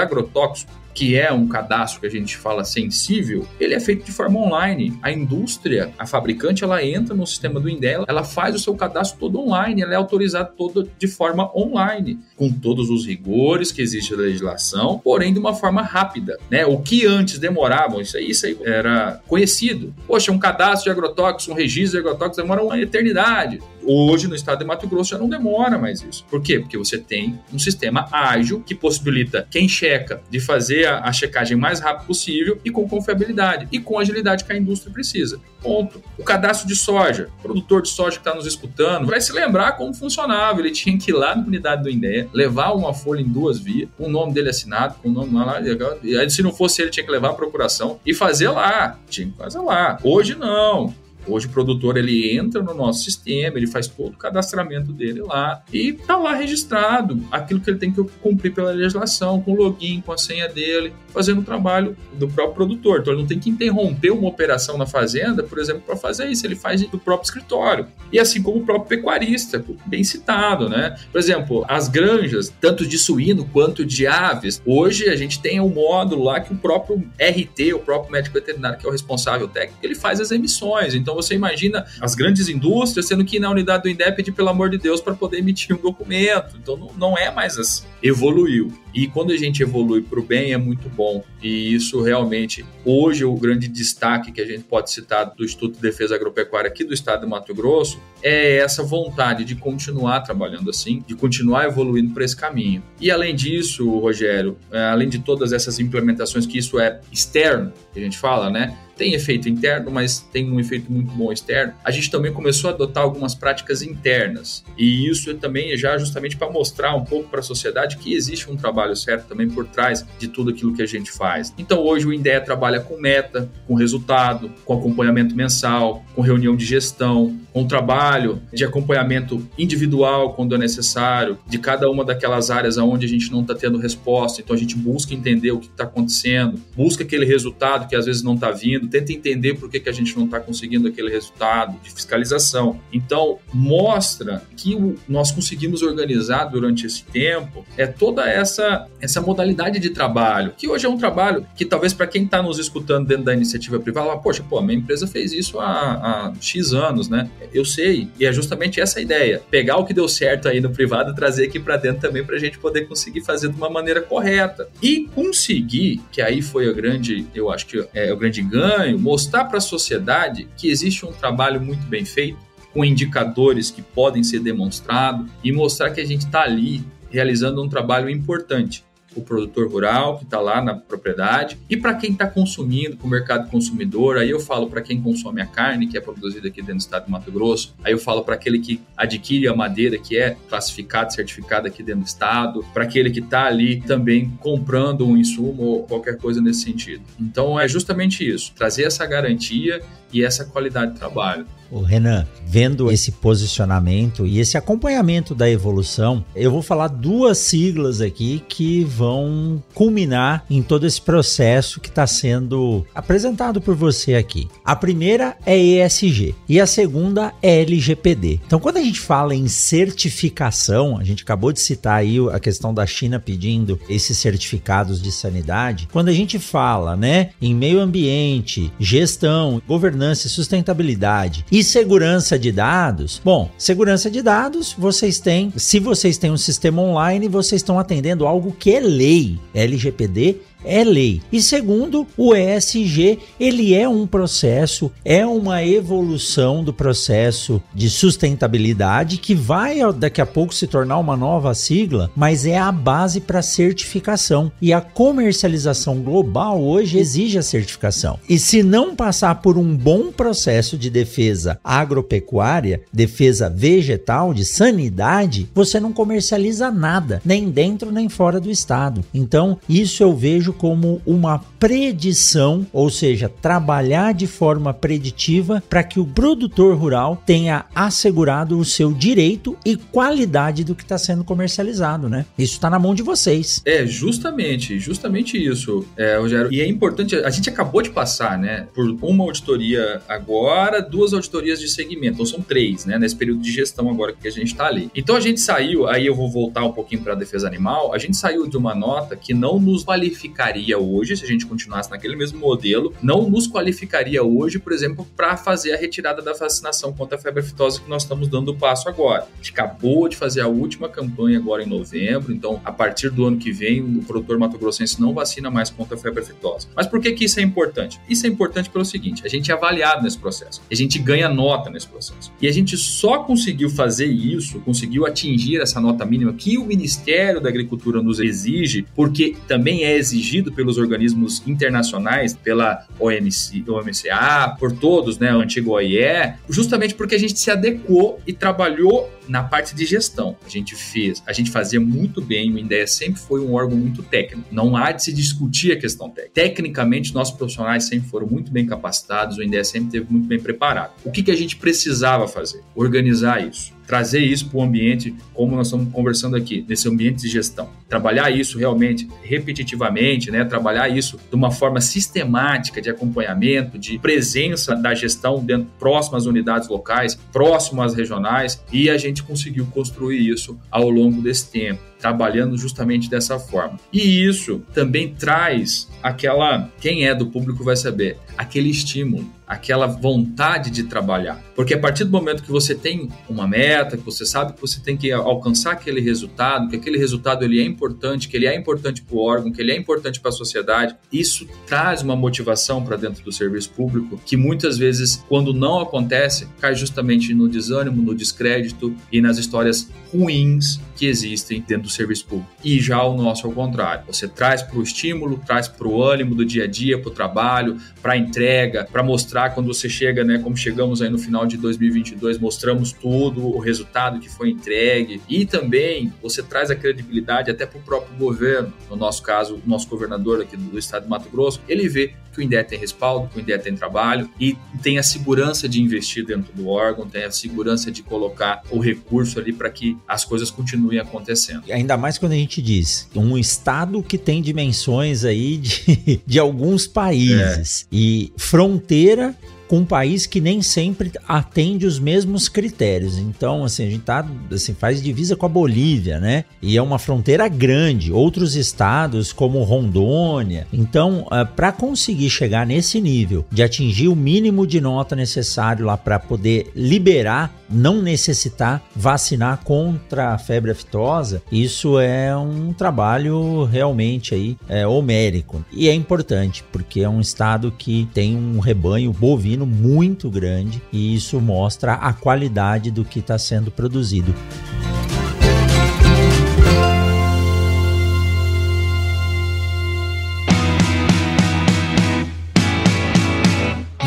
agrotóxico que é um cadastro que a gente fala sensível, ele é feito de forma online. A indústria, a fabricante, ela entra no sistema do Indel, ela faz o seu cadastro todo online, ela é autorizada todo de forma online, com todos os rigores que existe na legislação, porém de uma forma rápida, né? O que antes demorava, isso aí, isso aí era conhecido. Poxa, um cadastro de agrotóxicos, um registro de agrotóxicos demora uma eternidade. Hoje, no estado de Mato Grosso, já não demora mais isso. Por quê? Porque você tem um sistema ágil que possibilita quem checa de fazer a, a checagem mais rápido possível e com confiabilidade e com agilidade que a indústria precisa. Ponto. O cadastro de soja, o produtor de soja que está nos escutando, vai se lembrar como funcionava. Ele tinha que ir lá na unidade do INDEA, levar uma folha em duas vias, o nome dele assinado, com o nome lá, e aí, se não fosse ele, tinha que levar a procuração e fazer lá. Tinha que fazer lá. Hoje não. Hoje o produtor ele entra no nosso sistema, ele faz todo o cadastramento dele lá e tá lá registrado aquilo que ele tem que cumprir pela legislação, com o login, com a senha dele, fazendo o trabalho do próprio produtor. Então ele não tem que interromper uma operação na fazenda, por exemplo, para fazer isso, ele faz do próprio escritório. E assim como o próprio pecuarista, bem citado, né? Por exemplo, as granjas, tanto de suíno quanto de aves, hoje a gente tem um módulo lá que o próprio RT, o próprio médico veterinário, que é o responsável técnico, ele faz as emissões. Então você imagina as grandes indústrias tendo que na unidade do INDEP pelo amor de Deus para poder emitir um documento. Então não, não é mais assim. Evoluiu. E quando a gente evolui para o bem é muito bom. E isso realmente, hoje, o grande destaque que a gente pode citar do Instituto de Defesa Agropecuária aqui do estado de Mato Grosso é essa vontade de continuar trabalhando assim, de continuar evoluindo para esse caminho. E além disso, Rogério, é, além de todas essas implementações que isso é externo, que a gente fala, né? tem efeito interno, mas tem um efeito muito bom externo. A gente também começou a adotar algumas práticas internas. E isso também é já justamente para mostrar um pouco para a sociedade que existe um trabalho certo também por trás de tudo aquilo que a gente faz. Então hoje o INDEA trabalha com meta, com resultado, com acompanhamento mensal, com reunião de gestão, com trabalho de acompanhamento individual quando é necessário, de cada uma daquelas áreas onde a gente não está tendo resposta. Então a gente busca entender o que está acontecendo, busca aquele resultado que às vezes não está vindo, tenta entender por que, que a gente não está conseguindo aquele resultado de fiscalização. Então, mostra que nós conseguimos organizar durante esse tempo é toda essa, essa modalidade de trabalho, que hoje é um trabalho que talvez para quem está nos escutando dentro da iniciativa privada, poxa, pô, a minha empresa fez isso há, há X anos, né? Eu sei, e é justamente essa a ideia, pegar o que deu certo aí no privado e trazer aqui para dentro também para a gente poder conseguir fazer de uma maneira correta. E conseguir, que aí foi o grande, eu acho que é o grande ganho mostrar para a sociedade que existe um trabalho muito bem feito, com indicadores que podem ser demonstrados e mostrar que a gente está ali realizando um trabalho importante o produtor rural que está lá na propriedade e para quem está consumindo, para o mercado consumidor. Aí eu falo para quem consome a carne que é produzida aqui dentro do estado de Mato Grosso. Aí eu falo para aquele que adquire a madeira que é classificada, certificada aqui dentro do estado, para aquele que está ali também comprando um insumo ou qualquer coisa nesse sentido. Então é justamente isso, trazer essa garantia e essa qualidade de trabalho. O Renan, vendo esse posicionamento e esse acompanhamento da evolução, eu vou falar duas siglas aqui que vão culminar em todo esse processo que está sendo apresentado por você aqui. A primeira é ESG e a segunda é LGPD. Então, quando a gente fala em certificação, a gente acabou de citar aí a questão da China pedindo esses certificados de sanidade. Quando a gente fala, né, em meio ambiente, gestão, governança e sustentabilidade e segurança de dados? Bom, segurança de dados, vocês têm, se vocês têm um sistema online, vocês estão atendendo algo que é lei. LGPD é lei. E segundo, o ESG, ele é um processo, é uma evolução do processo de sustentabilidade que vai daqui a pouco se tornar uma nova sigla, mas é a base para certificação. E a comercialização global hoje exige a certificação. E se não passar por um bom processo de defesa agropecuária, defesa vegetal, de sanidade, você não comercializa nada, nem dentro nem fora do estado. Então, isso eu vejo vejo como uma predição, ou seja, trabalhar de forma preditiva para que o produtor rural tenha assegurado o seu direito e qualidade do que está sendo comercializado, né? Isso está na mão de vocês. É, justamente, justamente isso, é, Rogério. E é importante, a gente acabou de passar, né, por uma auditoria agora, duas auditorias de segmento, então são três, né, nesse período de gestão agora que a gente está ali. Então a gente saiu, aí eu vou voltar um pouquinho para a defesa animal, a gente saiu de uma nota que não nos qualifica qualificaria hoje, se a gente continuasse naquele mesmo modelo, não nos qualificaria hoje, por exemplo, para fazer a retirada da vacinação contra a febre aftosa que nós estamos dando o passo agora. A gente acabou de fazer a última campanha agora em novembro, então a partir do ano que vem o produtor mato-grossense não vacina mais contra a febre aftosa. Mas por que, que isso é importante? Isso é importante pelo seguinte, a gente é avaliado nesse processo, a gente ganha nota nesse processo. E a gente só conseguiu fazer isso, conseguiu atingir essa nota mínima que o Ministério da Agricultura nos exige, porque também é exigido exigido pelos organismos internacionais, pela OMC, OMCA, por todos, né, o antigo OIE, justamente porque a gente se adequou e trabalhou na parte de gestão. A gente fez, a gente fazia muito bem, o INDEA sempre foi um órgão muito técnico. Não há de se discutir a questão técnica. Tecnicamente, nossos profissionais sempre foram muito bem capacitados, o INDEA sempre esteve muito bem preparado. O que, que a gente precisava fazer? Organizar isso trazer isso para o ambiente, como nós estamos conversando aqui, nesse ambiente de gestão. Trabalhar isso realmente repetitivamente, né? trabalhar isso de uma forma sistemática de acompanhamento, de presença da gestão dentro, próximo às unidades locais, próximo às regionais, e a gente conseguiu construir isso ao longo desse tempo trabalhando justamente dessa forma. E isso também traz aquela, quem é do público vai saber, aquele estímulo aquela vontade de trabalhar. Porque a partir do momento que você tem uma meta, que você sabe que você tem que alcançar aquele resultado, que aquele resultado ele é importante, que ele é importante para o órgão, que ele é importante para a sociedade, isso traz uma motivação para dentro do serviço público que muitas vezes, quando não acontece, cai justamente no desânimo, no descrédito e nas histórias ruins que existem dentro do serviço público. E já o nosso ao contrário. Você traz para o estímulo, traz para o ânimo do dia a dia, para o trabalho, para a entrega, para mostrar quando você chega, né, como chegamos aí no final de 2022, mostramos tudo, o resultado que foi entregue. E também você traz a credibilidade até para o próprio governo. No nosso caso, o nosso governador aqui do estado de Mato Grosso, ele vê que o INDE tem respaldo, que o INDE tem trabalho e tem a segurança de investir dentro do órgão, tem a segurança de colocar o recurso ali para que as coisas continuem acontecendo. Ainda mais quando a gente diz um estado que tem dimensões aí de, de alguns países é. e fronteira com um país que nem sempre atende os mesmos critérios. Então, assim, a gente tá, assim, faz divisa com a Bolívia, né? E é uma fronteira grande, outros estados como Rondônia. Então, uh, para conseguir chegar nesse nível de atingir o mínimo de nota necessário lá para poder liberar, não necessitar vacinar contra a febre aftosa, isso é um trabalho realmente aí é, homérico. E é importante, porque é um estado que tem um rebanho bovino muito grande e isso mostra a qualidade do que está sendo produzido.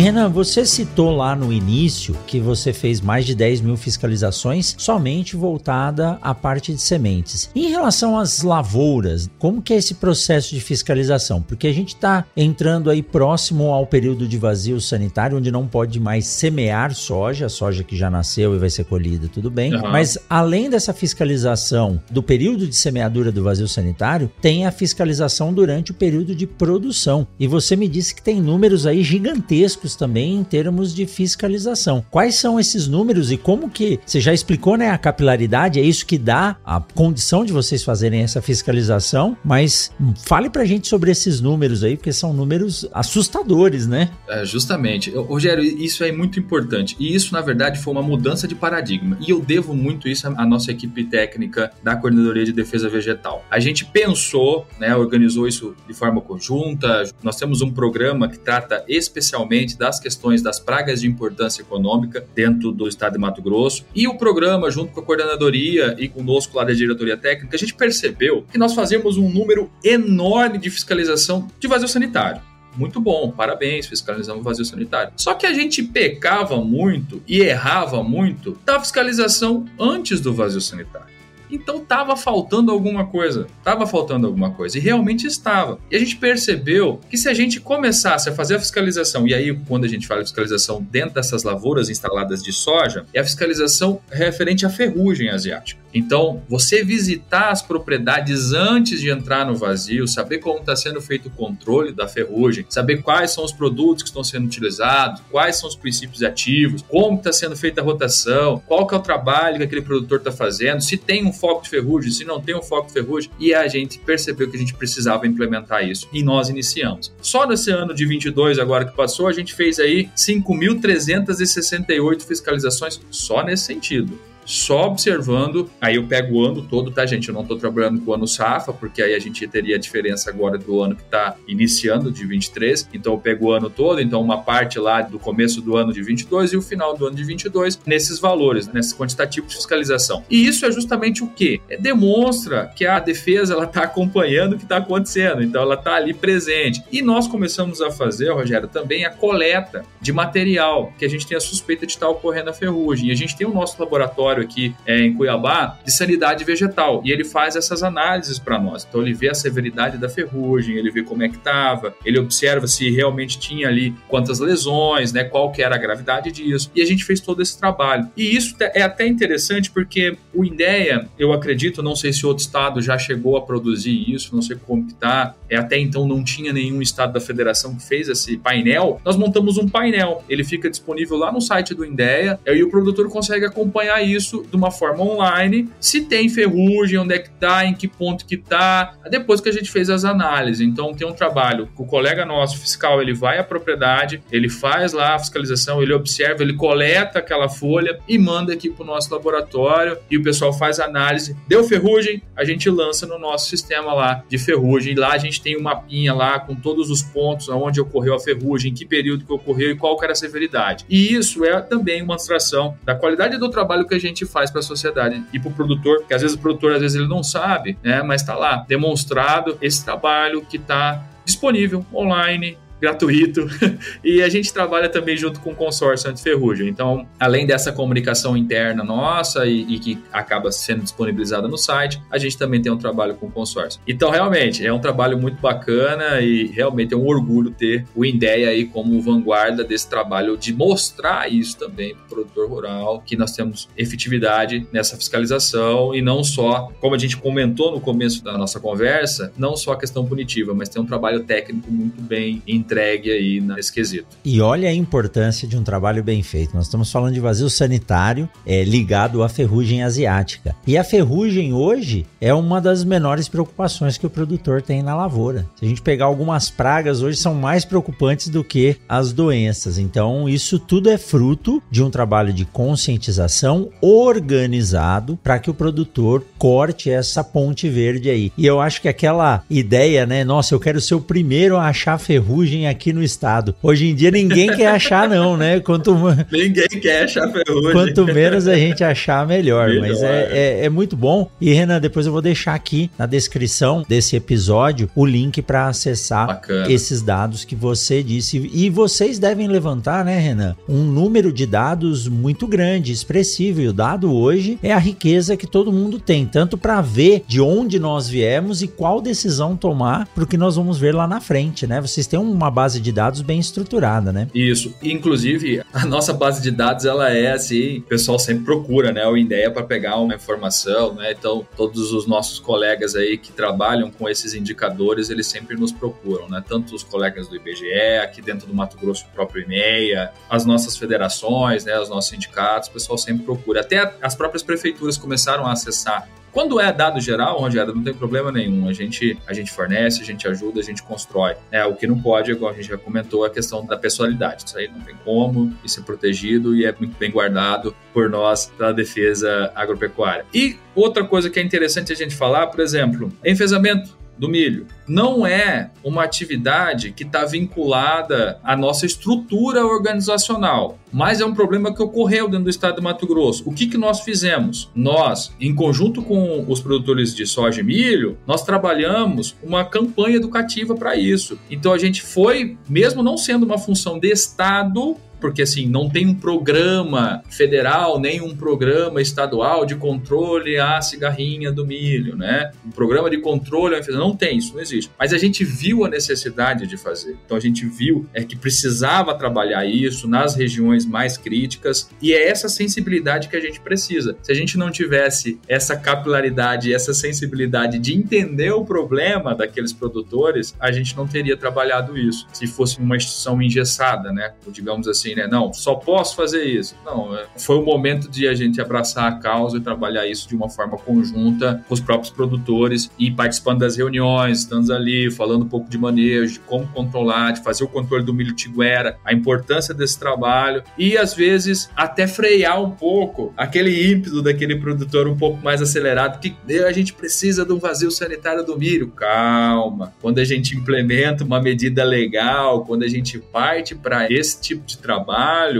E Renan, você citou lá no início que você fez mais de 10 mil fiscalizações somente voltada à parte de sementes. Em relação às lavouras, como que é esse processo de fiscalização? Porque a gente está entrando aí próximo ao período de vazio sanitário, onde não pode mais semear soja, soja que já nasceu e vai ser colhida, tudo bem. Uhum. Mas além dessa fiscalização do período de semeadura do vazio sanitário, tem a fiscalização durante o período de produção. E você me disse que tem números aí gigantescos também em termos de fiscalização. Quais são esses números e como que você já explicou, né? A capilaridade é isso que dá a condição de vocês fazerem essa fiscalização, mas fale pra gente sobre esses números aí, porque são números assustadores, né? É, justamente. Rogério, isso é muito importante. E isso, na verdade, foi uma mudança de paradigma. E eu devo muito isso à nossa equipe técnica da Coordenadoria de Defesa Vegetal. A gente pensou, né, organizou isso de forma conjunta. Nós temos um programa que trata especialmente das questões das pragas de importância econômica dentro do estado de Mato Grosso. E o programa, junto com a coordenadoria e conosco lá da diretoria técnica, a gente percebeu que nós fazíamos um número enorme de fiscalização de vazio sanitário muito bom, parabéns, fiscalizamos o vazio sanitário. Só que a gente pecava muito e errava muito da fiscalização antes do vazio sanitário. Então estava faltando alguma coisa, estava faltando alguma coisa e realmente estava. E a gente percebeu que se a gente começasse a fazer a fiscalização, e aí quando a gente fala de fiscalização dentro dessas lavouras instaladas de soja, é a fiscalização referente à ferrugem asiática. Então, você visitar as propriedades antes de entrar no vazio, saber como está sendo feito o controle da ferrugem, saber quais são os produtos que estão sendo utilizados, quais são os princípios ativos, como está sendo feita a rotação, qual que é o trabalho que aquele produtor está fazendo, se tem um foco de ferrugem, se não tem um foco de ferrugem, e a gente percebeu que a gente precisava implementar isso e nós iniciamos. Só nesse ano de 22 agora que passou, a gente fez aí 5.368 fiscalizações só nesse sentido só observando. Aí eu pego o ano todo, tá, gente? Eu não estou trabalhando com o ano SAFA, porque aí a gente teria a diferença agora do ano que está iniciando, de 23. Então eu pego o ano todo, então uma parte lá do começo do ano de 22 e o final do ano de 22, nesses valores, nesses quantitativos de fiscalização. E isso é justamente o que? É, demonstra que a defesa ela está acompanhando o que está acontecendo, então ela está ali presente. E nós começamos a fazer, Rogério, também a coleta de material que a gente tem a suspeita de estar tá ocorrendo a ferrugem. E a gente tem o nosso laboratório aqui é, em Cuiabá de sanidade vegetal e ele faz essas análises para nós. Então ele vê a severidade da ferrugem, ele vê como é que estava, ele observa se realmente tinha ali quantas lesões, né, qual que era a gravidade disso. E a gente fez todo esse trabalho. E isso é até interessante porque o INDEA, eu acredito, não sei se outro estado já chegou a produzir isso, não sei como que tá. É, até então não tinha nenhum estado da federação que fez esse painel. Nós montamos um painel, ele fica disponível lá no site do INDEA, e o produtor consegue acompanhar isso de uma forma online, se tem ferrugem, onde é que tá, em que ponto que tá, depois que a gente fez as análises. Então tem um trabalho, o colega nosso fiscal, ele vai à propriedade, ele faz lá a fiscalização, ele observa, ele coleta aquela folha e manda aqui para o nosso laboratório e o pessoal faz análise. Deu ferrugem, a gente lança no nosso sistema lá de ferrugem. Lá a gente tem um mapinha lá com todos os pontos onde ocorreu a ferrugem, em que período que ocorreu e qual era a severidade. E isso é também uma demonstração da qualidade do trabalho que a gente faz para a sociedade e para o produtor, que às vezes o produtor às vezes ele não sabe, né, mas está lá demonstrado esse trabalho que está disponível online gratuito. e a gente trabalha também junto com o consórcio anti-ferrugem. Então, além dessa comunicação interna nossa e, e, que acaba sendo disponibilizada no site, a gente também tem um trabalho com o consórcio. Então, realmente, é um trabalho muito bacana e realmente é um orgulho ter o INDEA aí como vanguarda desse trabalho de mostrar isso também para o produtor rural, que nós temos efetividade nessa fiscalização e não só, como a gente comentou no começo da nossa conversa, não só a questão punitiva, mas tem um trabalho técnico muito bem entregue aí nesse quesito. E olha a importância de um trabalho bem feito. Nós estamos falando de vazio sanitário é, ligado à ferrugem asiática. E a ferrugem hoje é uma das menores preocupações que o produtor tem na lavoura. Se a gente pegar algumas pragas hoje são mais preocupantes do que as doenças. Então isso tudo é fruto de um trabalho de conscientização organizado para que o produtor corte essa ponte verde aí. E eu acho que aquela ideia, né? Nossa, eu quero ser o primeiro a achar ferrugem ferrugem aqui no estado. Hoje em dia ninguém quer achar, não, né? Quanto... Ninguém quer achar ferrugem. Quanto menos a gente achar, melhor. melhor. Mas é, é, é, muito bom. E, Renan, depois eu vou deixar aqui na descrição desse episódio o link para acessar Bacana. esses dados que você disse. E vocês devem levantar, né, Renan? Um número de dados muito grande, expressivo. E o dado hoje é a riqueza que todo mundo tem, tanto para ver de onde nós viemos e qual decisão tomar para o que nós vamos ver lá na frente, né? Vocês têm uma uma base de dados bem estruturada, né? Isso. Inclusive, a nossa base de dados, ela é assim, o pessoal sempre procura, né, o INDEA para pegar uma informação, né? Então, todos os nossos colegas aí que trabalham com esses indicadores, eles sempre nos procuram, né? Tanto os colegas do IBGE, aqui dentro do Mato Grosso, próprio IMEA, as nossas federações, né, os nossos sindicatos, o pessoal sempre procura. Até as próprias prefeituras começaram a acessar quando é dado geral, Rogério, não tem problema nenhum. A gente, a gente fornece, a gente ajuda, a gente constrói. É, o que não pode, igual a gente já comentou, é a questão da pessoalidade. Isso aí não tem como, isso é protegido e é muito bem guardado por nós da defesa agropecuária. E outra coisa que é interessante a gente falar, por exemplo, enfesamento do milho. Não é uma atividade que está vinculada à nossa estrutura organizacional, mas é um problema que ocorreu dentro do estado de Mato Grosso. O que, que nós fizemos? Nós, em conjunto com os produtores de soja e milho, nós trabalhamos uma campanha educativa para isso. Então a gente foi, mesmo não sendo uma função de Estado, porque assim, não tem um programa federal, nem um programa estadual de controle à cigarrinha do milho, né? Um programa de controle, não tem, isso não existe. Mas a gente viu a necessidade de fazer. Então a gente viu é que precisava trabalhar isso nas regiões mais críticas e é essa sensibilidade que a gente precisa. Se a gente não tivesse essa capilaridade, essa sensibilidade de entender o problema daqueles produtores, a gente não teria trabalhado isso. Se fosse uma instituição engessada, né? Ou, digamos assim, assim, né? Não, só posso fazer isso. Não, é, foi o momento de a gente abraçar a causa e trabalhar isso de uma forma conjunta com os próprios produtores e participando das reuniões, estando ali, falando um pouco de manejo, de como controlar, de fazer o controle do milho tiguera, a importância desse trabalho e às vezes até frear um pouco aquele ímpeto daquele produtor um pouco mais acelerado que a gente precisa de um vazio sanitário do milho. Calma. Quando a gente implementa uma medida legal, quando a gente parte para esse tipo de trabalho,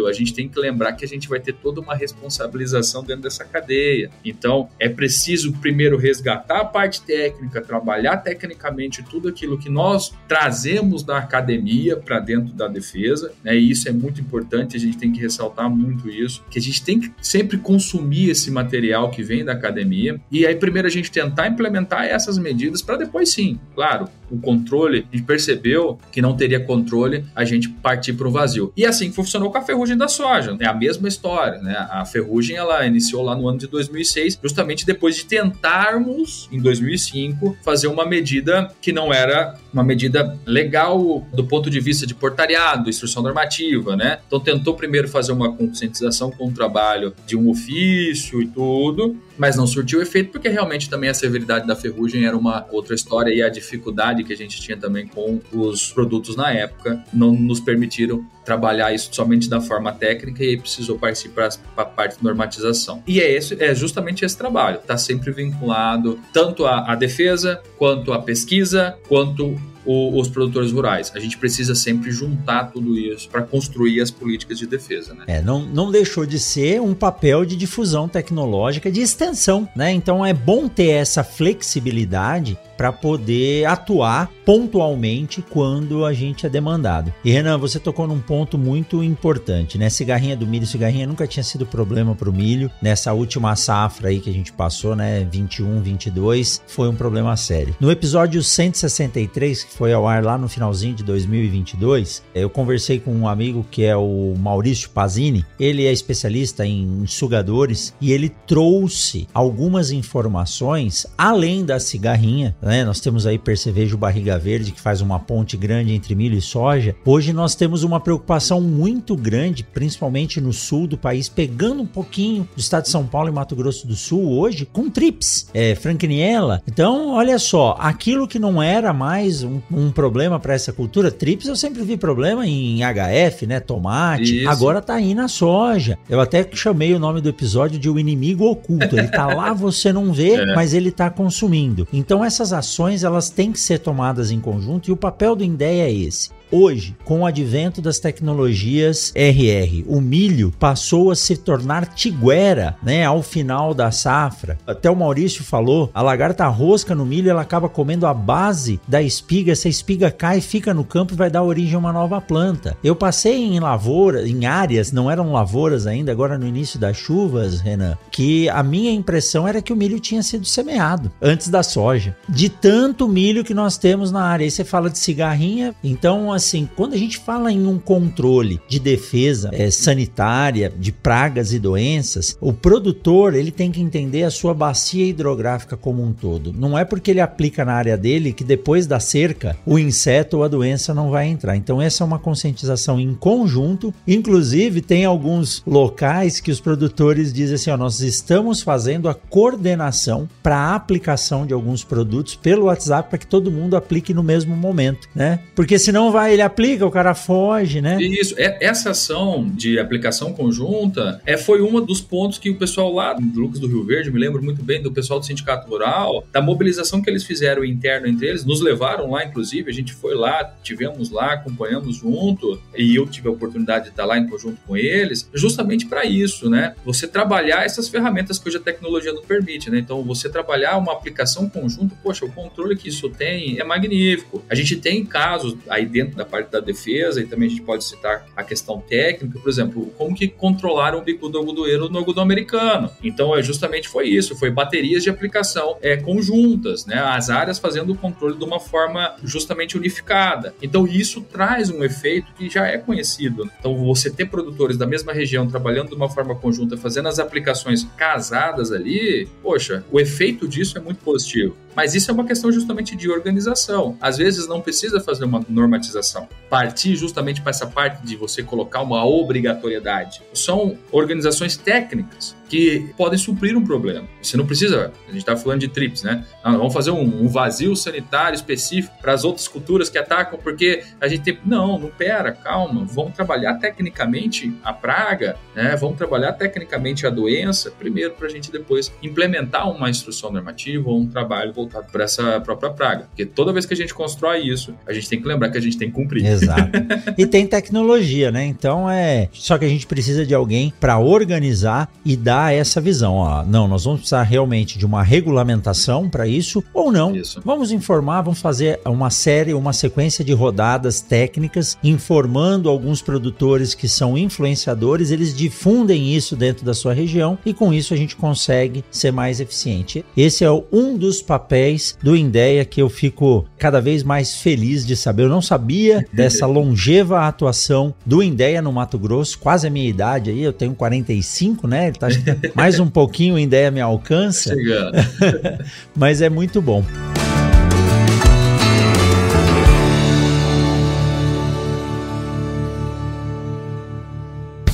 a gente tem que lembrar que a gente vai ter toda uma responsabilização dentro dessa cadeia. Então, é preciso primeiro resgatar a parte técnica, trabalhar tecnicamente tudo aquilo que nós trazemos da academia para dentro da defesa, né? E isso é muito importante, a gente tem que ressaltar muito isso, que a gente tem que sempre consumir esse material que vem da academia e aí primeiro a gente tentar implementar essas medidas para depois sim, claro, o controle, a gente percebeu que não teria controle, a gente partir para o vazio. E assim funcionou com a ferrugem da soja, é a mesma história, né? A ferrugem ela iniciou lá no ano de 2006, justamente depois de tentarmos em 2005 fazer uma medida que não era uma medida legal do ponto de vista de portariado, instrução normativa, né? Então tentou primeiro fazer uma conscientização com o trabalho de um ofício e tudo, mas não surtiu efeito porque realmente também a severidade da ferrugem era uma outra história e a dificuldade que a gente tinha também com os produtos na época não nos permitiram trabalhar isso somente da forma técnica e precisou participar para a parte de normatização. E é, esse, é justamente esse trabalho, está sempre vinculado tanto à, defesa, quanto à pesquisa, quanto os produtores rurais. A gente precisa sempre juntar tudo isso para construir as políticas de defesa. Né? É, não, não deixou de ser um papel de difusão tecnológica, de extensão, né? Então é bom ter essa flexibilidade para poder atuar pontualmente quando a gente é demandado. E Renan, você tocou num ponto muito importante, né? Cigarrinha do milho, cigarrinha nunca tinha sido problema para o milho. Nessa última safra aí que a gente passou, né, 21, 22, foi um problema sério. No episódio 163, que foi ao ar lá no finalzinho de 2022, eu conversei com um amigo que é o Maurício Pazini. Ele é especialista em sugadores e ele trouxe algumas informações além da cigarrinha, né? Nós temos aí percevejo barriga verde que faz uma ponte grande entre milho e soja. Hoje nós temos uma preocupação muito grande, principalmente no sul do país, pegando um pouquinho do estado de São Paulo e Mato Grosso do Sul hoje com trips, é, franquiniela. Então, olha só, aquilo que não era mais um, um problema para essa cultura, trips eu sempre vi problema em HF, né, tomate. Isso. Agora tá aí na soja. Eu até chamei o nome do episódio de o inimigo oculto. Ele tá lá, você não vê, é. mas ele tá consumindo. Então essas ações elas têm que ser tomadas em conjunto e o papel do INDEA é esse. Hoje, com o advento das tecnologias RR, o milho passou a se tornar tiguera, né, ao final da safra. Até o Maurício falou, a lagarta rosca no milho, ela acaba comendo a base da espiga, essa espiga cai, fica no campo e vai dar origem a uma nova planta. Eu passei em lavoura, em áreas, não eram lavouras ainda, agora no início das chuvas, Renan, que a minha impressão era que o milho tinha sido semeado antes da soja. De tanto milho que nós temos na área. Aí você fala de cigarrinha, então assim, quando a gente fala em um controle de defesa é, sanitária de pragas e doenças, o produtor ele tem que entender a sua bacia hidrográfica como um todo. Não é porque ele aplica na área dele que depois da cerca o inseto ou a doença não vai entrar. Então essa é uma conscientização em conjunto. Inclusive tem alguns locais que os produtores dizem assim, ó, nós estamos fazendo a coordenação para a aplicação de alguns produtos pelo WhatsApp para que todo mundo aplique no mesmo momento, né? Porque senão vai ele aplica, o cara foge, né? Isso, é, essa ação de aplicação conjunta é, foi um dos pontos que o pessoal lá do Lucas do Rio Verde, me lembro muito bem do pessoal do Sindicato Rural, da mobilização que eles fizeram interno entre eles, nos levaram lá, inclusive, a gente foi lá, tivemos lá, acompanhamos junto, e eu tive a oportunidade de estar lá em conjunto com eles, justamente para isso, né? Você trabalhar essas ferramentas que hoje a tecnologia não permite, né? Então, você trabalhar uma aplicação conjunta, poxa, o controle que isso tem é magnífico. A gente tem casos aí dentro da parte da defesa, e também a gente pode citar a questão técnica, por exemplo, como que controlaram o bico do algodoeiro no algodão americano. Então, é justamente foi isso, foi baterias de aplicação é, conjuntas, né? As áreas fazendo o controle de uma forma justamente unificada. Então, isso traz um efeito que já é conhecido. Então, você ter produtores da mesma região trabalhando de uma forma conjunta, fazendo as aplicações casadas ali, poxa, o efeito disso é muito positivo. Mas isso é uma questão justamente de organização. Às vezes não precisa fazer uma normatização partir justamente para essa parte de você colocar uma obrigatoriedade. São organizações técnicas que podem suprir um problema. Você não precisa, a gente está falando de TRIPS, né? Não, vamos fazer um, um vazio sanitário específico para as outras culturas que atacam, porque a gente tem. Não, não pera, calma, vamos trabalhar tecnicamente a praga, né? Vamos trabalhar tecnicamente a doença, primeiro para a gente depois implementar uma instrução normativa ou um trabalho voltado para essa própria praga. Porque toda vez que a gente constrói isso, a gente tem que lembrar que a gente tem que cumprir. Exato. e tem tecnologia, né? Então é. Só que a gente precisa de alguém para organizar e dar essa visão. Ó, não, nós vamos precisar realmente de uma regulamentação para isso ou não. Isso. Vamos informar, vamos fazer uma série, uma sequência de rodadas técnicas informando alguns produtores que são influenciadores, eles difundem isso dentro da sua região e com isso a gente consegue ser mais eficiente. Esse é um dos papéis do Indeia que eu fico cada vez mais feliz de saber. Eu não sabia dessa longeva atuação do Indeia no Mato Grosso, quase a minha idade aí, eu tenho 45, né? Ele tá mais um pouquinho o Indeia me alcança. Chegando. Mas é muito bom.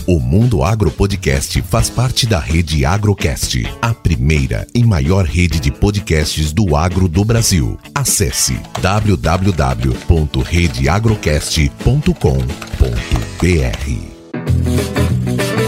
O Mundo Agro Podcast faz parte da rede Agrocast, a primeira e maior rede de podcasts do agro do Brasil. Acesse www.redeagrocast.com.br.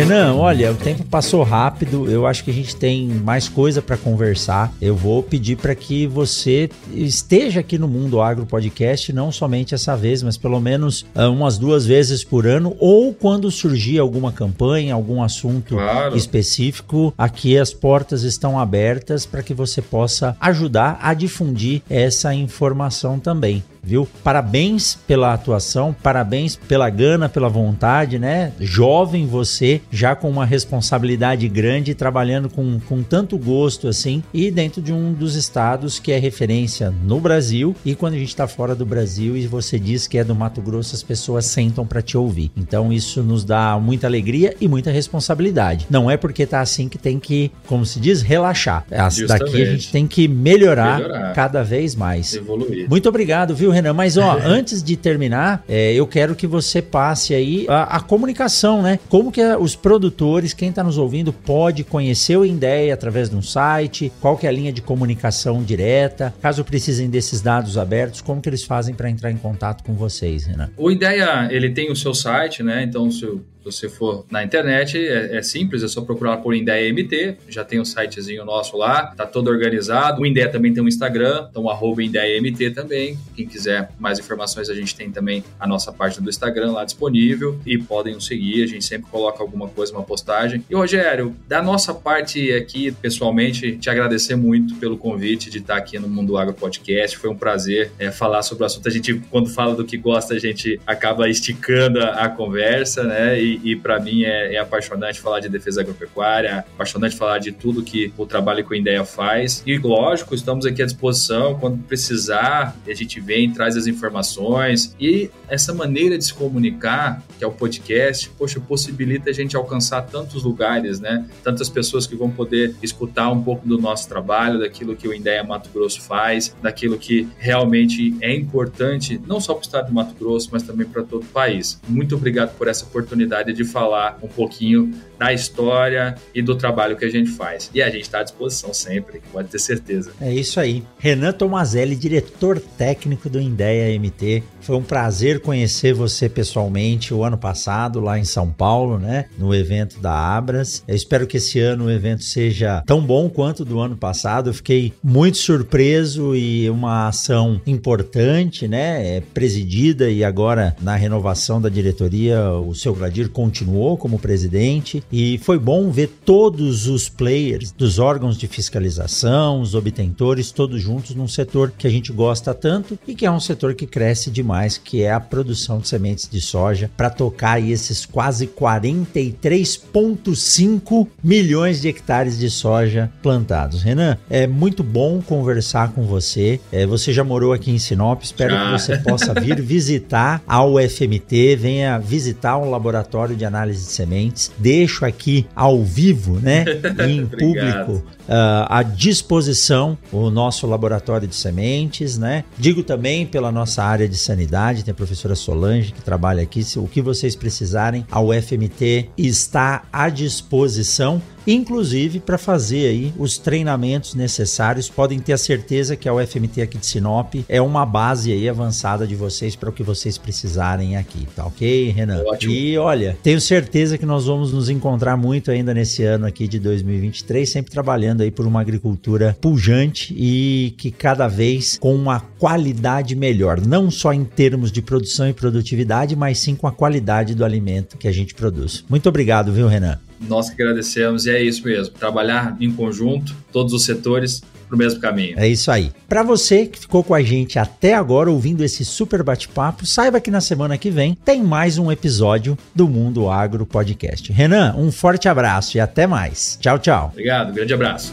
Renan, olha, o tempo passou rápido. Eu acho que a gente tem mais coisa para conversar. Eu vou pedir para que você esteja aqui no Mundo Agro Podcast, não somente essa vez, mas pelo menos uh, umas duas vezes por ano, ou quando surgir alguma campanha, algum assunto claro. específico. Aqui as portas estão abertas para que você possa ajudar a difundir essa informação também viu? Parabéns pela atuação, parabéns pela gana, pela vontade, né? Jovem você, já com uma responsabilidade grande, trabalhando com, com tanto gosto assim, e dentro de um dos estados que é referência no Brasil. E quando a gente está fora do Brasil e você diz que é do Mato Grosso, as pessoas sentam para te ouvir. Então isso nos dá muita alegria e muita responsabilidade. Não é porque tá assim que tem que, como se diz, relaxar. Daqui a gente tem que melhorar, melhorar. cada vez mais. Evoluir. Muito obrigado, viu? Viu, Renan? Mas ó, antes de terminar, é, eu quero que você passe aí a, a comunicação, né? Como que os produtores, quem está nos ouvindo, pode conhecer o Indeia através de um site? Qual que é a linha de comunicação direta? Caso precisem desses dados abertos, como que eles fazem para entrar em contato com vocês, Renan? O Ideia, ele tem o seu site, né? Então, se você for na internet, é, é, simples, é só procurar por Indeia MT, já tem um sitezinho nosso lá, tá todo organizado. O Indeia também tem um Instagram, então arroba Indeia MT também. Quem quiser mais informações, a gente tem também a nossa página do Instagram lá disponível e podem nos seguir, a gente sempre coloca alguma coisa, uma postagem. E Rogério, da nossa parte aqui, pessoalmente, te agradecer muito pelo convite de estar aqui no Mundo Agro Podcast, foi um prazer é, falar sobre o assunto. A gente, quando fala do que gosta, a gente acaba esticando a, a conversa, né? E e, para mim é, é, apaixonante falar de defesa agropecuária, apaixonante falar de tudo que o trabalho com a Ideia faz. E lógico, estamos aqui à disposição quando precisar, a gente vem, traz as informações e essa maneira de se comunicar, que é o podcast, poxa, possibilita a gente alcançar tantos lugares, né? Tantas pessoas que vão poder escutar um pouco do nosso trabalho, daquilo que o Ideia Mato Grosso faz, daquilo que realmente é importante, não só para o estado de Mato Grosso, mas também para todo o país. Muito obrigado por essa oportunidade oportunidade de falar um pouquinho da história e do trabalho que a gente faz. E a gente está à disposição sempre, pode ter certeza. É isso aí. Renan Tomazelli, diretor técnico do Indeia MT. Foi um prazer conhecer você pessoalmente o ano passado, lá em São Paulo, né? No evento da Abras. Eu espero que esse ano o evento seja tão bom quanto do ano passado. Eu fiquei muito surpreso e uma ação importante, né? É presidida e agora na renovação da diretoria, o seu Gladir continuou como presidente e foi bom ver todos os players dos órgãos de fiscalização, os obtentores, todos juntos num setor que a gente gosta tanto e que é um setor que cresce demais, que é a produção de sementes de soja para tocar esses quase 43,5 milhões de hectares de soja plantados. Renan, é muito bom conversar com você. É, você já morou aqui em Sinop, espero que você possa vir visitar a UFMT, venha visitar o laboratório laboratório de análise de sementes. Deixo aqui ao vivo, né, em público, à disposição o nosso laboratório de sementes, né? Digo também pela nossa área de sanidade, tem a professora Solange que trabalha aqui. Se o que vocês precisarem, a UFMT está à disposição inclusive para fazer aí os treinamentos necessários. Podem ter a certeza que a UFMT aqui de Sinop é uma base aí avançada de vocês para o que vocês precisarem aqui, tá ok, Renan? Ótimo. E olha, tenho certeza que nós vamos nos encontrar muito ainda nesse ano aqui de 2023, sempre trabalhando aí por uma agricultura pujante e que cada vez com uma qualidade melhor, não só em termos de produção e produtividade, mas sim com a qualidade do alimento que a gente produz. Muito obrigado, viu, Renan? Nós que agradecemos e é isso mesmo. Trabalhar em conjunto, todos os setores, para o mesmo caminho. É isso aí. Para você que ficou com a gente até agora ouvindo esse super bate-papo, saiba que na semana que vem tem mais um episódio do Mundo Agro Podcast. Renan, um forte abraço e até mais. Tchau, tchau. Obrigado, grande abraço.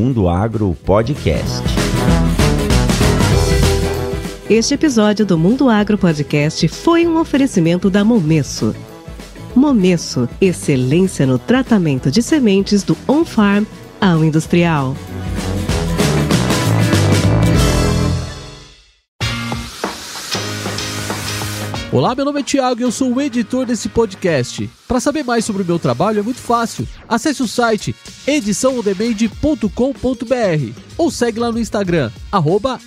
Mundo Agro Podcast. Este episódio do Mundo Agro Podcast foi um oferecimento da Momesso. Momesso, excelência no tratamento de sementes do on-farm ao industrial. Olá, meu nome é Thiago e eu sou o editor desse podcast. Para saber mais sobre o meu trabalho é muito fácil. Acesse o site ediçãoondemand.com.br ou segue lá no Instagram, arroba.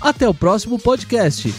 Até o próximo podcast.